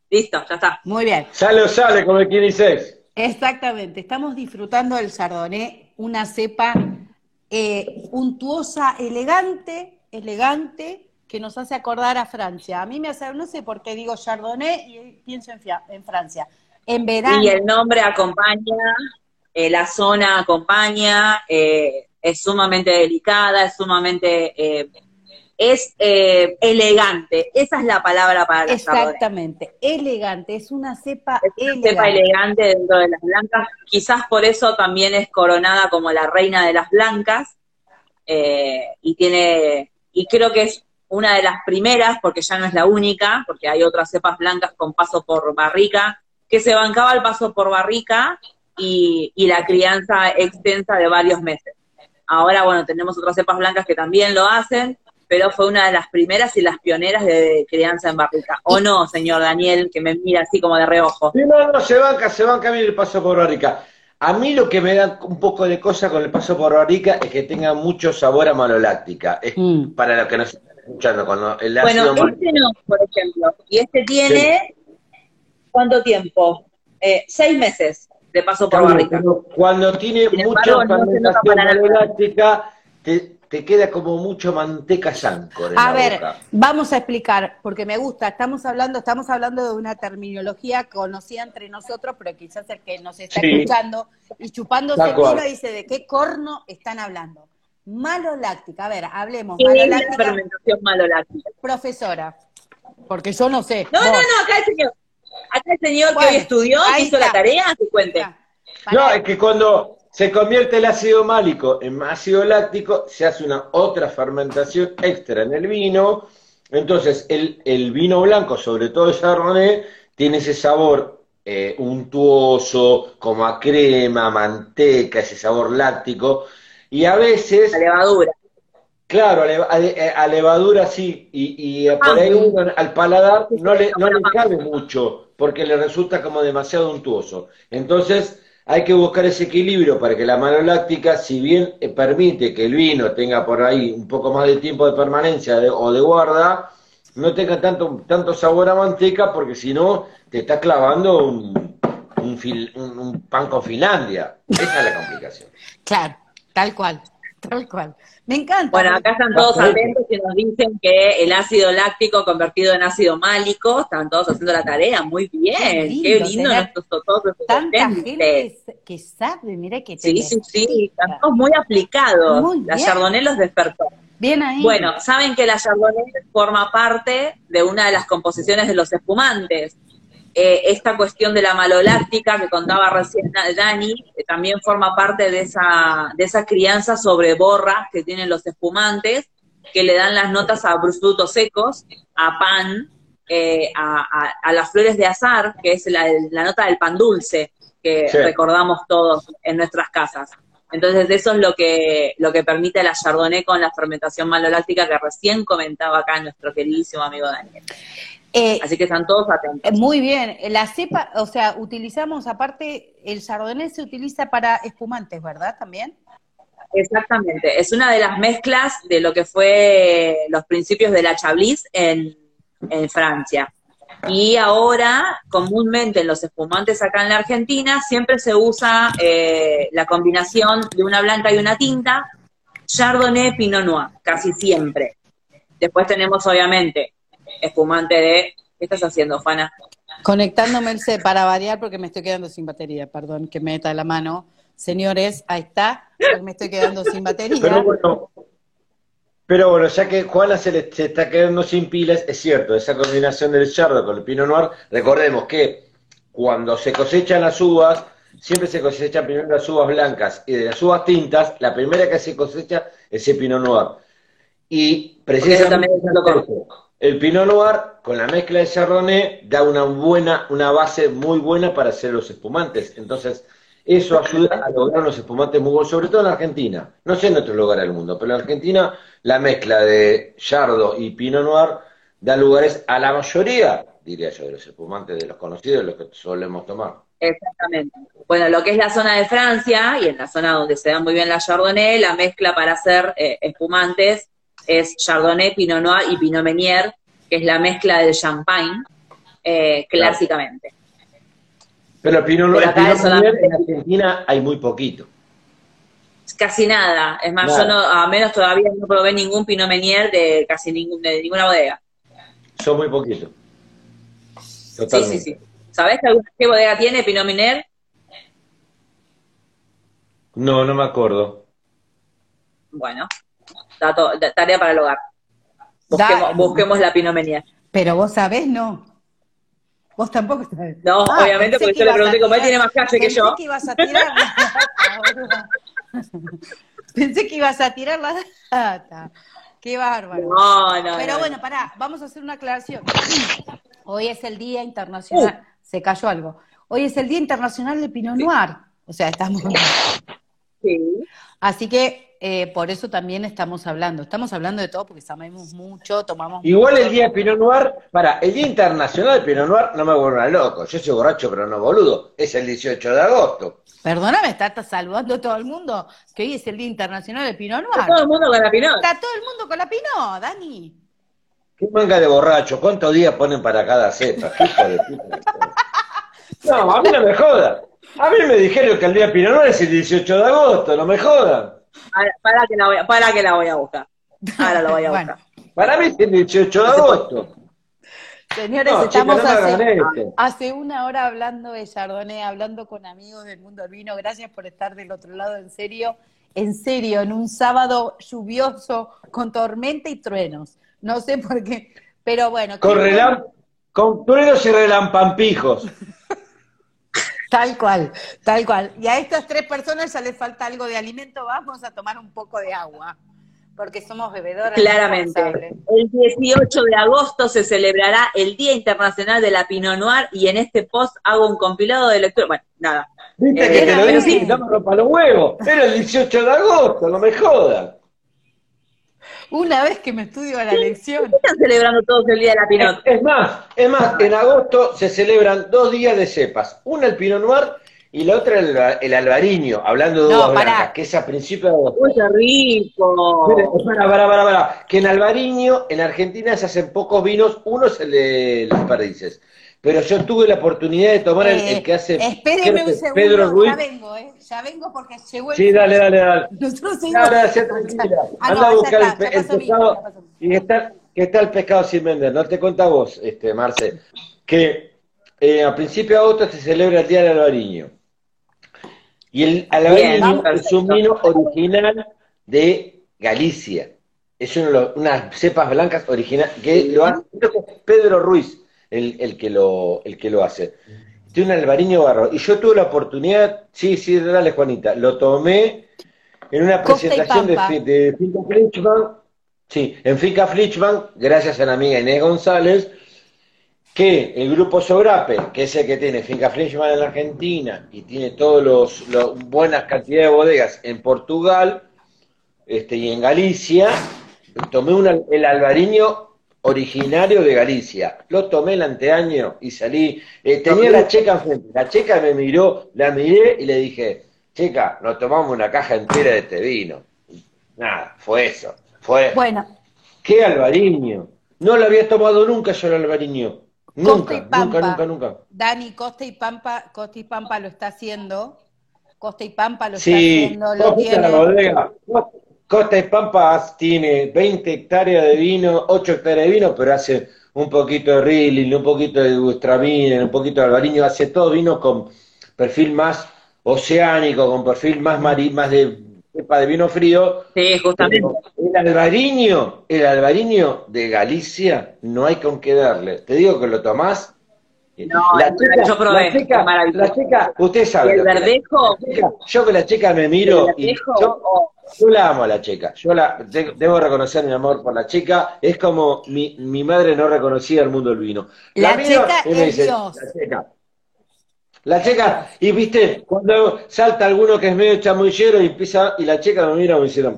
Listo, ya está. muy bien. Sale o sale, como el quien dice. Exactamente, estamos disfrutando del Chardonnay, una cepa eh, untuosa, elegante, elegante, que nos hace acordar a Francia. A mí me hace, no sé por qué digo Chardonnay y pienso en, Francia. En verano, Y el nombre acompaña, eh, la zona acompaña, eh, es sumamente delicada, es sumamente, eh, es elegante. Esa es la palabra para la Chardonnay. exactamente, elegante, es una cepa Es una elegante. cepa elegante dentro de las blancas. Quizás por eso también es coronada como la reina de las blancas. y tiene, y creo que es una de las primeras, porque ya no es la única, porque hay otras cepas blancas con paso por barrica, que se bancaba el paso por barrica y, y la crianza extensa de varios meses. Ahora, bueno, tenemos otras cepas blancas que también lo hacen, pero fue una de las primeras y las pioneras de crianza en barrica. ¿O no, señor Daniel, que me mira así como de reojo? Sí, no, no, se banca, se banca bien el paso por barrica. A mí lo que me da un poco de cosa con el paso por barrica es que tenga mucho sabor a maloláctica. Es Mm. para los que nos escuchando, cuando el ácido Bueno, mal- este no, por ejemplo. Y este tiene, ¿cuánto tiempo? Eh, seis meses de paso por barrica. Cuando tiene Sin mucha fermentación maloláctica, te, te queda como mucho manteca yancor A la ver, boca. vamos a explicar, porque me gusta, estamos hablando, estamos hablando de una terminología conocida entre nosotros, pero quizás el que nos está Sí. escuchando y chupándose el dice de qué corno están hablando. Maloláctica, a ver, hablemos. ¿Qué es la fermentación maloláctica? profesora, porque yo no sé. No, no, vos. no, acá el señor. Acá el señor que hoy estudió, ahí que hizo la tarea, que cuente. No, es que cuando se convierte el ácido málico en ácido láctico, se hace una otra fermentación extra en el vino. Entonces, el, el vino blanco, sobre todo el Chardonnay, tiene ese sabor eh, untuoso, como a crema, manteca, ese sabor láctico. Y a veces La levadura. Claro, a, levadura sí, y, y por ahí ah, al paladar no le, no le cabe mucho, porque le resulta como demasiado untuoso. Entonces, hay que buscar ese equilibrio para que la maloláctica, si bien eh, permite que el vino tenga por ahí un poco más de tiempo de permanencia o de guarda, no tenga tanto, tanto sabor a manteca, porque si no, te está clavando un, un, pan con Finlandia. Esa es la complicación. Claro, tal cual, tal cual. Me encanta. Bueno, acá están todos atentos y nos dicen que el ácido láctico convertido en ácido málico, están todos haciendo la tarea, muy bien, qué lindo, nuestros todos Tanta gente que sabe, mira que Sí, sí, sí, estamos muy aplicados. la Chardonnay los despertó. Bien ahí. Bueno, saben que la Chardonnay forma parte de una de las composiciones de los espumantes. Eh, esta cuestión de la maloláctica que contaba recién Dani eh, también forma parte de esa, de esa crianza sobre borras que tienen los espumantes, que le dan las notas a frutos secos, a pan, eh, a, las flores de azar, que es la, nota del pan dulce, que recordamos todos en nuestras casas. Entonces eso es lo que, lo que permite la Chardonnay con la fermentación maloláctica que recién comentaba acá nuestro queridísimo amigo Daniel. Eh, Así que están todos atentos. Muy bien. La cepa, o sea, utilizamos, aparte, el chardonnay se utiliza para espumantes, ¿verdad? También. Exactamente. Es una de las mezclas de lo que fue los principios de la Chablis en, Francia. Y ahora, comúnmente en los espumantes acá en la Argentina, siempre se usa eh, la combinación de una blanca y una tinta, Chardonnay Pinot Noir, casi siempre. Después tenemos, obviamente, espumante de... ¿Qué estás haciendo, Juana? Conectándome el para variar porque me estoy quedando sin batería, perdón que me meta la mano. Señores, ahí está, me estoy quedando sin batería. Pero bueno, pero bueno, ya que Juana se, le, está quedando sin pilas, es cierto, esa combinación del chardo con el pino noir, recordemos que cuando se cosechan las uvas, siempre se cosechan primero las uvas blancas y de las uvas tintas, la primera que se cosecha es el pino noir. Y precisamente el Pinot Noir con la mezcla de Chardonnay da una buena, una base muy buena para hacer los espumantes. Entonces, eso ayuda a lograr los espumantes muy buenos, sobre todo en Argentina. No sé en otro lugar del mundo, pero en Argentina la mezcla de Chardo y Pinot Noir da lugares a la mayoría, diría yo, de los espumantes de los conocidos, de los que solemos tomar. Exactamente. Bueno, lo que es la zona de Francia y en la zona donde se da muy bien la Chardonnay, la mezcla para hacer eh, espumantes es Chardonnay, Pinot Noir y Pinot Meunier, que es la mezcla del champagne, eh, clásicamente. Pero Pinot Noir, en Argentina hay muy poquito. Casi nada. Es más, yo no, a menos todavía no probé ningún Pinot Meunier de casi ningún, de ninguna bodega. Son muy poquitos. Sí, sí, sí. ¿Sabés qué bodega tiene Pinot Meunier? No, no me acuerdo. Bueno, tarea para el hogar. Busquemos, la pinomenía. Pero vos sabés, no. Vos tampoco sabés. No, ah, obviamente, porque yo le pregunté cómo él tiene más calle que yo. Pensé que ibas a tirar Pensé que ibas a tirar la data. Qué bárbaro. No, no. Pero bueno, pará, vamos a hacer una aclaración. Hoy es el Día Internacional. Uh. Se cayó algo. Hoy es el Día Internacional de Pinot Noir. O sea, estamos. Sí. Así que eh, por eso también estamos hablando. Estamos hablando de todo porque sabemos mucho, tomamos. Igual el día de Pinot Noir, para, el Día Internacional de Pinot Noir no me vuelva loco. Yo soy borracho, pero no boludo. Es el 18 de agosto. Perdóname, está, saludando todo el mundo que hoy es el Día Internacional de Pinot Noir. Está todo el mundo con la Pinot. Está todo el mundo con la Pinot, Dani. ¿Qué manga de borracho? ¿Cuántos días ponen para cada cepa? No, a mí no me joda. A mí me dijeron que el día de Pinot Noir es el 18 de agosto, no me jodan. Para, que la voy a, para que la voy a buscar. Ahora la voy a buscar. Para mí es el 18 de agosto. Señores, estamos hace, una hora hablando de Chardonnay, hablando con amigos del mundo del vino. Gracias por estar del otro lado, en serio. En serio, en un sábado lluvioso con tormenta y truenos. No sé por qué, pero bueno. Con, con truenos y relampampijos. Tal cual, tal cual. Y a estas tres personas ya les falta algo de alimento, vamos a tomar un poco de agua, porque somos bebedores. Claramente. El 18 de agosto se celebrará el Día Internacional de la Pinot Noir y en este post hago un compilado de lectura. Bueno, nada. Viste que te lo dije, no me rompa los huevos. Era el 18 de agosto, no me jodas. Una vez que me estudio la lección. Están celebrando todos el día de la Pinot. Es más, es más, en agosto se celebran dos días de cepas. Una el Pinot Noir y la otra el, el albariño, hablando de No, uvas pará. blancas, que es a principios de agosto. Uy, qué rico. Mira, Para, para, para, para. Que en albariño, en Argentina se hacen pocos vinos, uno es el de las perdices. Pero yo tuve la oportunidad de tomar el, el que hace Eh, Espéreme creo un segundo, Pedro Ruiz. ya vengo, ¿eh? Ya vengo porque llegó el... Sí, dale, dale, dale. Nosotros seguimos- Ahora, sea tranquila. Ah, no, Anda a buscar está, el, pescado. Y está, que está el pescado sin vender. No te cuenta vos, este, Marce, que eh, a principio de agosto se celebra el Día del Albariño. Y el albariño es un vino original de Galicia. Es uno unas cepas blancas originales que lo hace Pedro Ruiz el, el que lo el que lo hace. Tiene un albariño barro. Y yo tuve la oportunidad, sí, sí, dale Juanita, lo tomé en una Costa presentación de, de Finca Flichman, sí, en Finca Flichman, gracias a la amiga Inés González, que el grupo Sogrape, que es el que tiene Finca Flichman en la Argentina y tiene todos los, los buenas cantidades de bodegas en Portugal este, y en Galicia, tomé una- el albariño originario de Galicia. Lo tomé el anteaño y salí. eh, tenía la checa enfrente. La checa me miró, la miré y le dije, checa, nos tomamos una caja entera de este vino. Nada, fue eso. Fue. Bueno, ¿Qué albariño? No lo había tomado nunca yo el albariño. Y Nunca, Pampa. nunca, nunca, nunca. Dani, Costa y Pampa, Costa y Pampa lo está haciendo. Costa y Pampa lo está haciendo, lo tiene. la bodega. Costa y Pampas tiene 20 hectáreas de vino, 8 hectáreas de vino, pero hace un poquito de Riesling, un poquito de Gustraminer, un poquito de Albariño, hace todo vino con perfil más oceánico, con perfil más mari, más de cepa de vino frío. Sí, justamente. El albariño, el albariño de Galicia, no hay con qué darle. Te digo que lo tomás. No, yo probé, la checa, es maravilloso. la checa, usted ¿Y sabe. el que la- verdejo? la checa- yo que la checa me miro ¿El y yo, Oh. Yo la amo a la checa. Yo la de- debo reconocer mi amor por la checa. Es como mi, mi madre no reconocía el mundo del vino. La miro checa Dios. La checa. La checa, y viste, cuando salta alguno que es medio chamullero y empieza, y la checa me mira y me hicieron,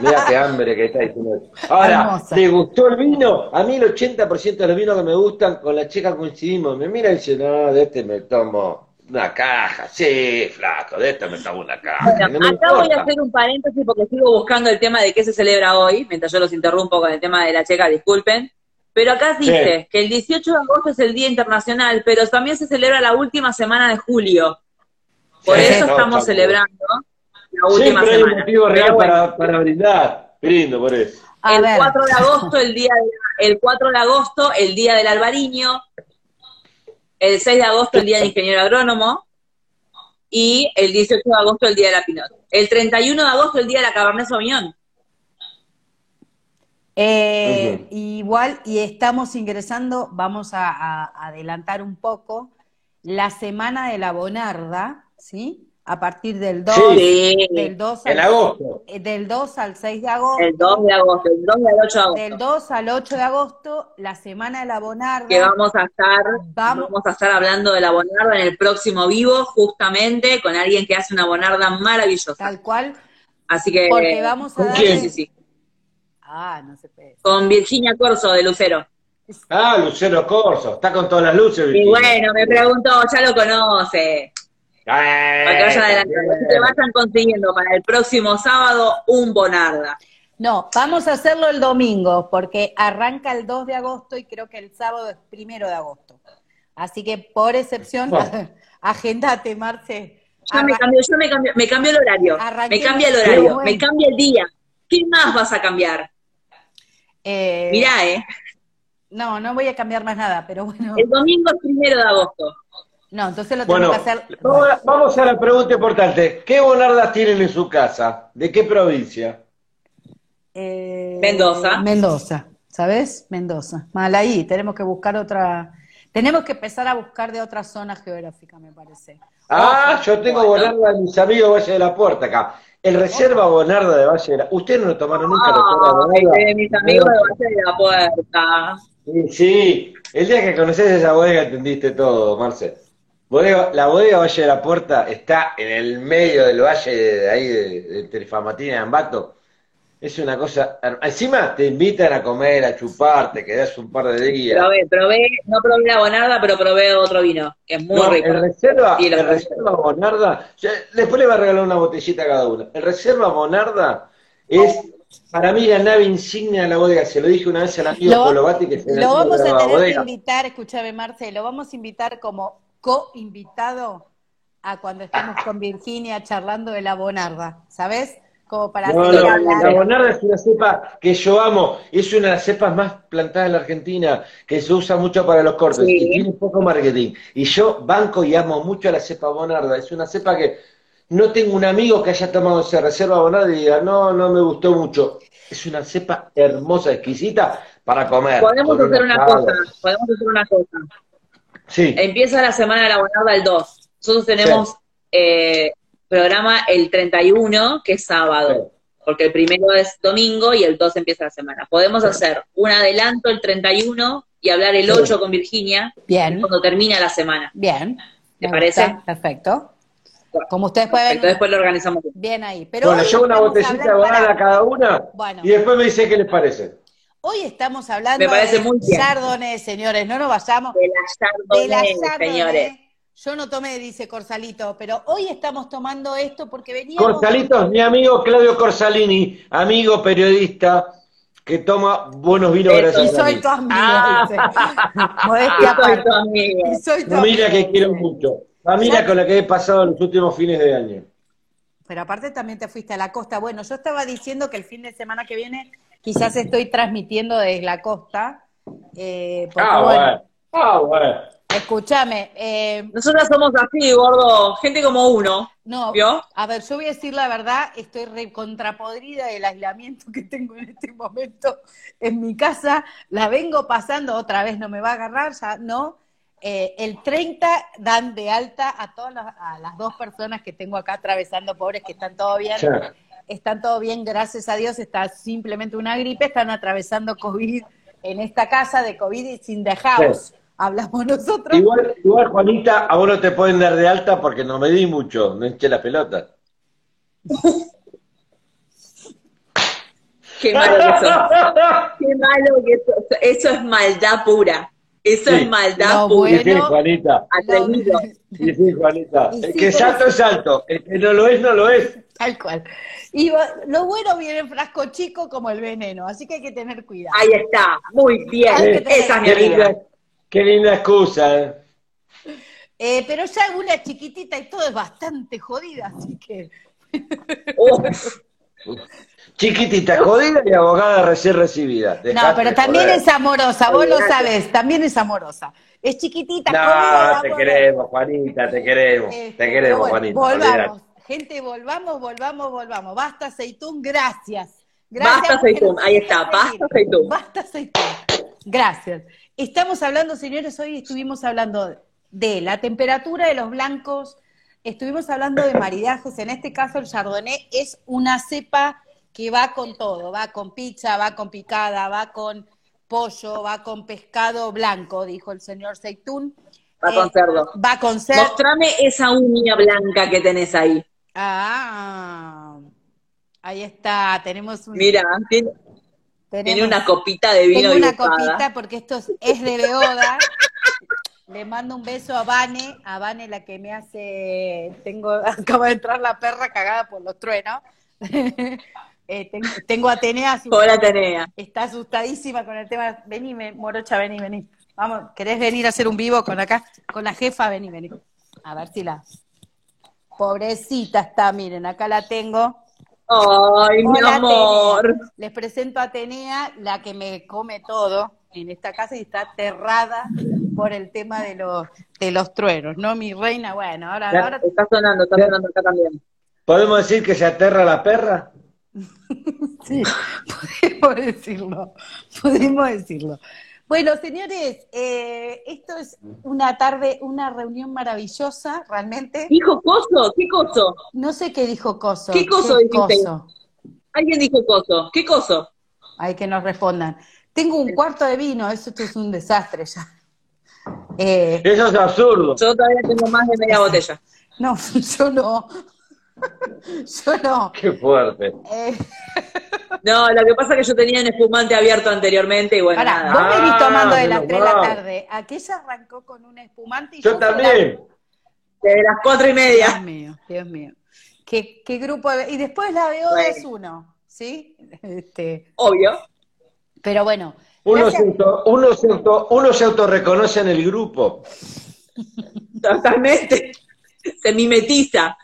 mira qué hambre que está diciendo. Ahora, Hermosa. ¿te gustó el vino? A mí el 80% de los vinos que me gustan, con la checa coincidimos. Me mira y dice, no, de este me tomo una caja. Sí, flaco, de este me tomo una caja. Bueno, No me acá voy a hacer un paréntesis porque sigo buscando el tema de qué se celebra hoy, mientras yo los interrumpo con el tema de la checa, disculpen. Pero acá dice Sí. que el 18 de agosto es el Día Internacional, pero también se celebra la última semana de julio. Por Sí, eso no, estamos celebrando la última Siempre hay un semana. motivo real bueno, para, para brindar. Brindo por eso. A el ver. 4 de agosto, el día de- el 4 de agosto, el día del albariño, el 6 de agosto, el día del ingeniero agrónomo, y el 18 de agosto, el día de la Pinot. El 31 de agosto, el día de la Cabernet Sauvignon. Eh. Igual, y estamos ingresando, vamos a, a adelantar un poco, la semana de la Bonarda, ¿sí? A partir del 2, Sí. del 2 En al, agosto. eh, del 2 al 6 de agosto, El 2 de agosto, el 2 y el 8 de agosto. del 2 al 8 de agosto, la semana de la Bonarda. que vamos a estar, Vamos- vamos a estar hablando de la bonarda en el próximo vivo, justamente con alguien que hace una bonarda maravillosa. Tal cual, Así que porque vamos a ¿con darle- quién? sí, sí, sí. Ah, no se puede. con Virginia Corso de Lucero. Ah, Lucero Corso. Está con todas las luces. Y Virginia. bueno, me preguntó, ya lo conoce. Para que vayan adelantando. Así que vayan consiguiendo para el próximo sábado un bonarda. No, vamos a hacerlo el domingo, porque arranca el 2 de agosto y creo que el sábado es primero de agosto. Así que por excepción, Bueno. agendate, Marce. Yo me cambio, yo me cambio, me cambio el horario. Me cambia el horario, bueno. me cambia el día. ¿Qué más vas a cambiar? eh, Mirá, eh. No, no voy a cambiar más nada, pero bueno. El domingo es primero de agosto. No, entonces lo Bueno, tengo que hacer. vamos a, vamos a la pregunta importante. ¿Qué bonardas tienen en su casa? ¿De qué provincia? Eh, Mendoza. Mendoza, ¿sabes? Mendoza. Mal ahí, tenemos que buscar otra. Tenemos que empezar a buscar de otra zona geográfica, me parece. Ah, Ojo, yo tengo bueno. bonarda de mis amigos Valle de la Puerta acá. El Reserva Bonarda de Valle de la ¿Ustedes no lo tomaron nunca Bonarda? de mis amigos de Valle de la Puerta. Sí, sí. El día que conoces esa bodega entendiste todo, Marce. Bodega- la bodega Valle de la Puerta está en el medio del valle de ahí, de, de entre Famatina y Ambato. Es una cosa. Encima te invitan a comer, a chupar, te quedas un par de días. Probé, probé, no probé la bonarda, pero probé otro vino, que es muy No, rico. el reserva, Sí, lo el probé. reserva Bonarda, después le va a regalar una botellita a cada uno. El reserva Bonarda es para mí la nave insignia de la bodega. Se lo dije una vez al amigo Lo- Colovati que se Lo vamos a tener que invitar, escúchame Marce, lo vamos a invitar como co-invitado a cuando estemos con Virginia charlando de la bonarda, ¿sabes? Como para No, no, la Bonarda es una cepa que yo amo. Es una de las cepas más plantadas en la Argentina, que se usa mucho para los cortes Sí. y tiene poco marketing. Y yo banco y amo mucho a la cepa Bonarda. Es una cepa que no tengo un amigo que haya tomado esa reserva Bonarda y diga, no, no me gustó mucho. Es una cepa hermosa, exquisita para comer. Podemos hacer un una cosa, podemos hacer una cosa. Sí, Empieza la semana de la bonarda el 2. Nosotros tenemos eh, programa el 31, que es sábado, porque el primero es domingo y el 2 empieza la semana. Podemos hacer un adelanto el 31 y hablar el Sí. 8 con Virginia Bien, cuando termina la semana. bien. ¿Te Me parece? gusta, Perfecto. Como ustedes pueden Perfecto, ver, después lo organizamos. bien ahí. Pero bueno, yo una botellita de hablando- Bonarda pará. a cada una Bueno. y después me dice qué les parece. Hoy estamos hablando Me parece de muy bien. Chardonnay, señores, no nos vayamos. De la de la Chardonnay, Chardonnay. señores. Yo no tomé, dice Corsalito, pero hoy estamos tomando esto porque veníamos... Corsalito, mi amigo Claudio Corsalini, amigo periodista que toma buenos vinos Eso. Y gracias mí. soy tu amigo, Ah. dice. Modestia Soy tu amigo. Y soy tu Familia amigo, que quiero mucho. Familia con la que he pasado los últimos fines de año. Pero aparte también te fuiste a la costa. Bueno, yo estaba diciendo que el fin de semana que viene quizás estoy transmitiendo desde la costa. eh, porque, Ah, bueno, bueno. Ah, bueno. escúchame. eh, Nosotras somos así, gordo, gente como uno. no, ¿Vio? a ver, yo voy a decir la verdad, estoy re contrapodrida del aislamiento que tengo en este momento en mi casa. La vengo pasando, otra vez no me va a agarrar, ya no. Eh, el 30 dan de alta a todas las, a las dos personas que tengo acá atravesando, pobres que están todo bien. Están todo bien, gracias a Dios, está simplemente una gripe, están atravesando COVID en esta casa de COVID y sin the house. Hablamos nosotros. Igual, igual, Juanita, a vos no te pueden dar de alta porque no me di mucho, no hinché la pelota. Qué malo que sos. Qué malo que sos. Eso es maldad pura. Eso Sí. es maldad No, pura. Sí, sí, Bueno. Juanita. Atrevido. Sí, sí, Juanita. Y El sí, que es alto es alto, el que no lo es, no lo es. Tal cual. Y lo bueno viene en frasco chico como el veneno, así que hay que tener cuidado. Ahí está. Muy bien. Esa es mi Qué amiga. linda, qué linda excusa, ¿eh? Eh, pero ya una chiquitita y todo es bastante jodida, así que Uf, Chiquitita, jodida y abogada recién recibida. No, pero también joder. es amorosa, vos lo sabés, también es amorosa. Es chiquitita, jodida, No, te queremos, Juanita, te queremos. Este, Te queremos, bueno, Juanita. Volvamos, olvidate. Gente, volvamos, volvamos, volvamos. Basta aceitún, gracias. Gracias Basta aceitún, ahí está, basta aceitún. Basta aceitún. Gracias. Estamos hablando, señores, hoy estuvimos hablando de la temperatura de los blancos, estuvimos hablando de maridajes, en este caso el chardonnay es una cepa que va con todo, va con pizza, va con picada, va con pollo, va con pescado blanco, dijo el señor Seitún. Va con cerdo. Va con cerdo. Mostrame esa uña blanca que tenés ahí. Ah, ahí está, tenemos un, Mira, tiene, tenemos- tiene una copita de vino tengo una dibujada. copita porque esto es, es de Beoda. Le mando un beso a Vane, a Vane la que me hace, tengo, acaba de entrar la perra cagada por los truenos. Eh, tengo, tengo a Atenea, asustada, Hola, Atenea. está asustadísima con el tema. Vení, morocha, vení, vení. Vamos, ¿querés venir a hacer un vivo con acá? Con la jefa, vení, vení. A ver si la... Pobrecita está, miren, acá la tengo. Ay, mi amor. Atenea. Les presento a Atenea, la que me come todo en esta casa y está aterrada por el tema de los, de los truenos, ¿no? Mi reina, bueno, ahora, Ya. ahora Está sonando, está sonando acá también. ¿Podemos decir que se aterra la perra? sí, podemos decirlo, podemos decirlo. Bueno, señores, eh, esto es una tarde, una reunión maravillosa, realmente. ¿Dijo coso? ¿Qué coso? No sé qué dijo Coso. ¿Qué coso dijiste? coso? Alguien dijo coso. ¿Qué coso? Hay que nos respondan. Tengo un cuarto de vino, eso esto es un desastre ya. Eh, Eso es absurdo. Yo todavía tengo más de media botella. no, yo no. Yo no. Qué fuerte. Eh, No, lo que pasa es que yo tenía un espumante abierto anteriormente y bueno, Pará, nada. vos venís Ah, tomando de las menos 3 de la tarde. Aquella arrancó con un espumante y Yo la- también. De las cuatro y Dios media. mío, Dios mío. ¿Qué, qué grupo? de- Y después la veo Bueno. 2-1, ¿sí? Este, Obvio. pero bueno. Uno gracias- se, auto- uno, se auto- uno se autorreconoce en el grupo. Totalmente. Se mimetiza.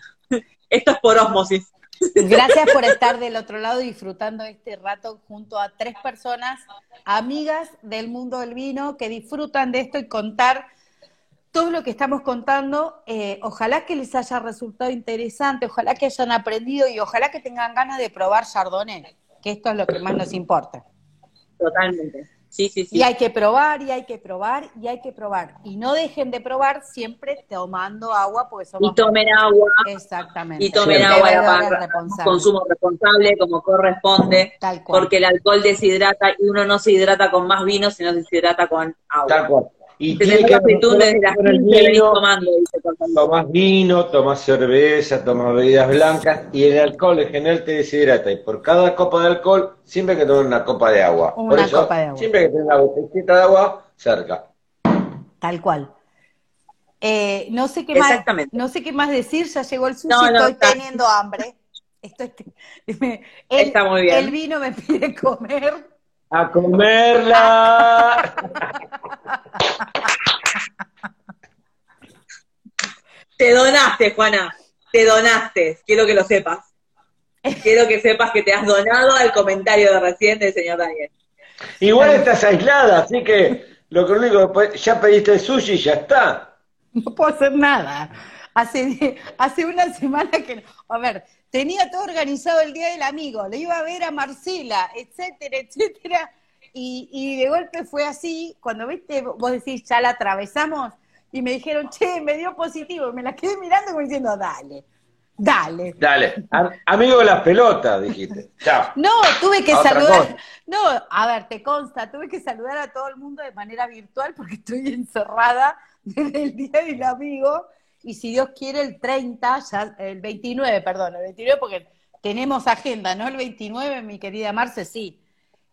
Esto es por osmosis. Gracias por estar del otro lado disfrutando este rato junto a tres personas, amigas del mundo del vino, que disfrutan de esto y contar todo lo que estamos contando. Eh, ojalá que les haya resultado interesante, ojalá que hayan aprendido y ojalá que tengan ganas de probar Chardonnay, que esto es lo que más nos importa. Totalmente. Sí, sí, sí. Y hay que probar, y hay que probar, y hay que probar. Y no dejen de probar siempre tomando agua, porque somos... Y tomen agua. Exactamente. Y tomen Sí. agua barra. responsables. Consumo responsable como corresponde. Tal cual. Porque el alcohol deshidrata y uno no se hidrata con más vino, sino se hidrata con agua. Tal cual. Y tiene que aceitún desde las con el 15 venís vino, tomando. Tomás vino, tomás cerveza, tomás bebidas blancas y el alcohol en general te deshidrata. Y por cada copa de alcohol, siempre hay que tomar una copa de agua. por Una eso, copa de agua. siempre hay que tener una botellita de agua cerca. Tal cual. Eh, no sé qué más, Exactamente. no sé qué más decir, ya llegó el sushi, No, no, estoy está- teniendo hambre. Estoy, el, Está muy bien. El vino me pide comer. ¡A comerla! Te donaste, Juana. Te donaste. Quiero que lo sepas. Quiero que sepas que te has donado al comentario de recién del señor Daniel. Igual estás aislada, así que lo que único que ya pediste el sushi y ya está. No puedo hacer nada. Hace, hace una semana que... no- A ver, tenía todo organizado el Día del Amigo, le iba a ver a Marcela, etcétera, etcétera. Y, y de golpe fue así, cuando viste, vos decís, ya la atravesamos, y me dijeron, che, me dio positivo. Y me la quedé mirando como diciendo, dale, dale. Dale, a- amigo de las pelotas, dijiste. Chao. No, tuve que saludar. No, a ver, te consta, tuve que saludar a todo el mundo de manera virtual porque estoy encerrada desde el Día del Amigo. Y si Dios quiere, el 30, ya, el 29, perdón, el 29, porque tenemos agenda, ¿no? El 29, mi querida Marce, sí.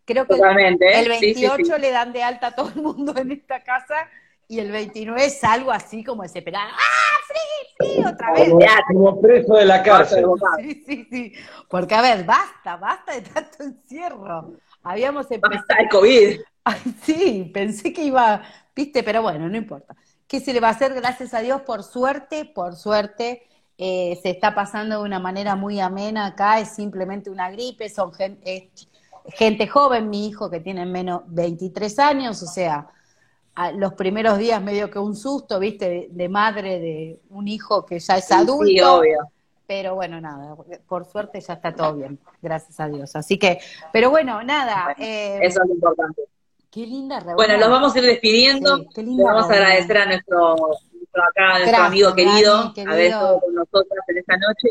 Creo que el- Totalmente. el Sí, sí, 28 sí. le dan de alta a todo el mundo en esta casa y el 29 es algo así como desesperada. ¡Ah, frío, frío! Otra vez. Como preso de la cárcel. Sí, sí, sí. Porque, a ver, basta, basta de tanto encierro. Habíamos empezado. Basta el COVID. Ay, sí, pensé que iba, viste, pero bueno, no importa. ¿Qué se le va a hacer? Gracias a Dios, por suerte, por suerte, eh, se está pasando de una manera muy amena acá, es simplemente una gripe, son gen- eh, gente joven, mi hijo que tiene menos 23 años, o sea, a los primeros días medio que un susto, viste, de, de madre de un hijo que ya es adulto. Sí, obvio. Pero bueno, nada, por suerte ya está todo bien, gracias a Dios. Así que, pero bueno, nada. eh, Eso es lo importante. Qué linda reunión. Bueno, los vamos a ir despidiendo. Sí, qué linda vamos a agradecer a nuestro, nuestro acá, a nuestro Gracias, amigo querido, Dani, querido. haber estado con nosotros en esta noche,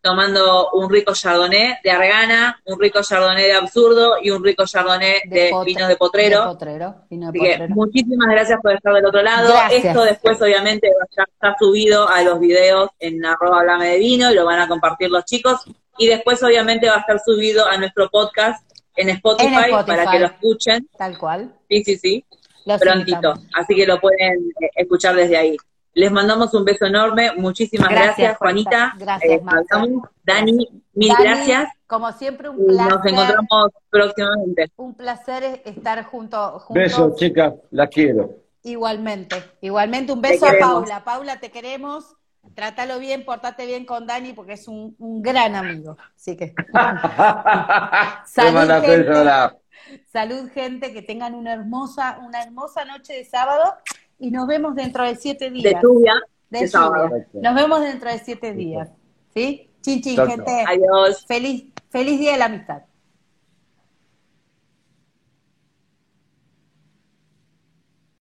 tomando un rico chardonnay de Argana, un rico chardonnay de Absurdo y un rico chardonnay de, potre- vinos de Potrero. de potrero, vino de Así que potrero. muchísimas gracias por estar del otro lado. Gracias. Esto después obviamente ya está subido a los videos en arroba hablame de vino y lo van a compartir los chicos. Y después obviamente va a estar subido a nuestro podcast en Spotify, En Spotify. para que lo escuchen. Tal cual. Sí, sí, sí Los prontito. invitamos. Así que lo pueden eh, escuchar desde ahí. Les mandamos un beso enorme. Muchísimas Gracias, gracias, Juanita. Gracias, Eh. Dani, mil Dani, gracias. Como siempre, un placer. nos encontramos próximamente. Un placer estar junto, juntos. Besos, chicas, las quiero. Igualmente, igualmente un beso a. Paula. Paula, te queremos. Trátalo bien, portate bien con Dani porque es un, un gran amigo. Así que. Salud, gente. Salud, gente, que tengan una hermosa, una hermosa noche de sábado y nos vemos dentro de siete días. De lluvia. De de sábado. lluvia. Nos vemos dentro de siete días. ¿Sí? Chin, chin, gente. Adiós. Feliz, feliz día de la amistad.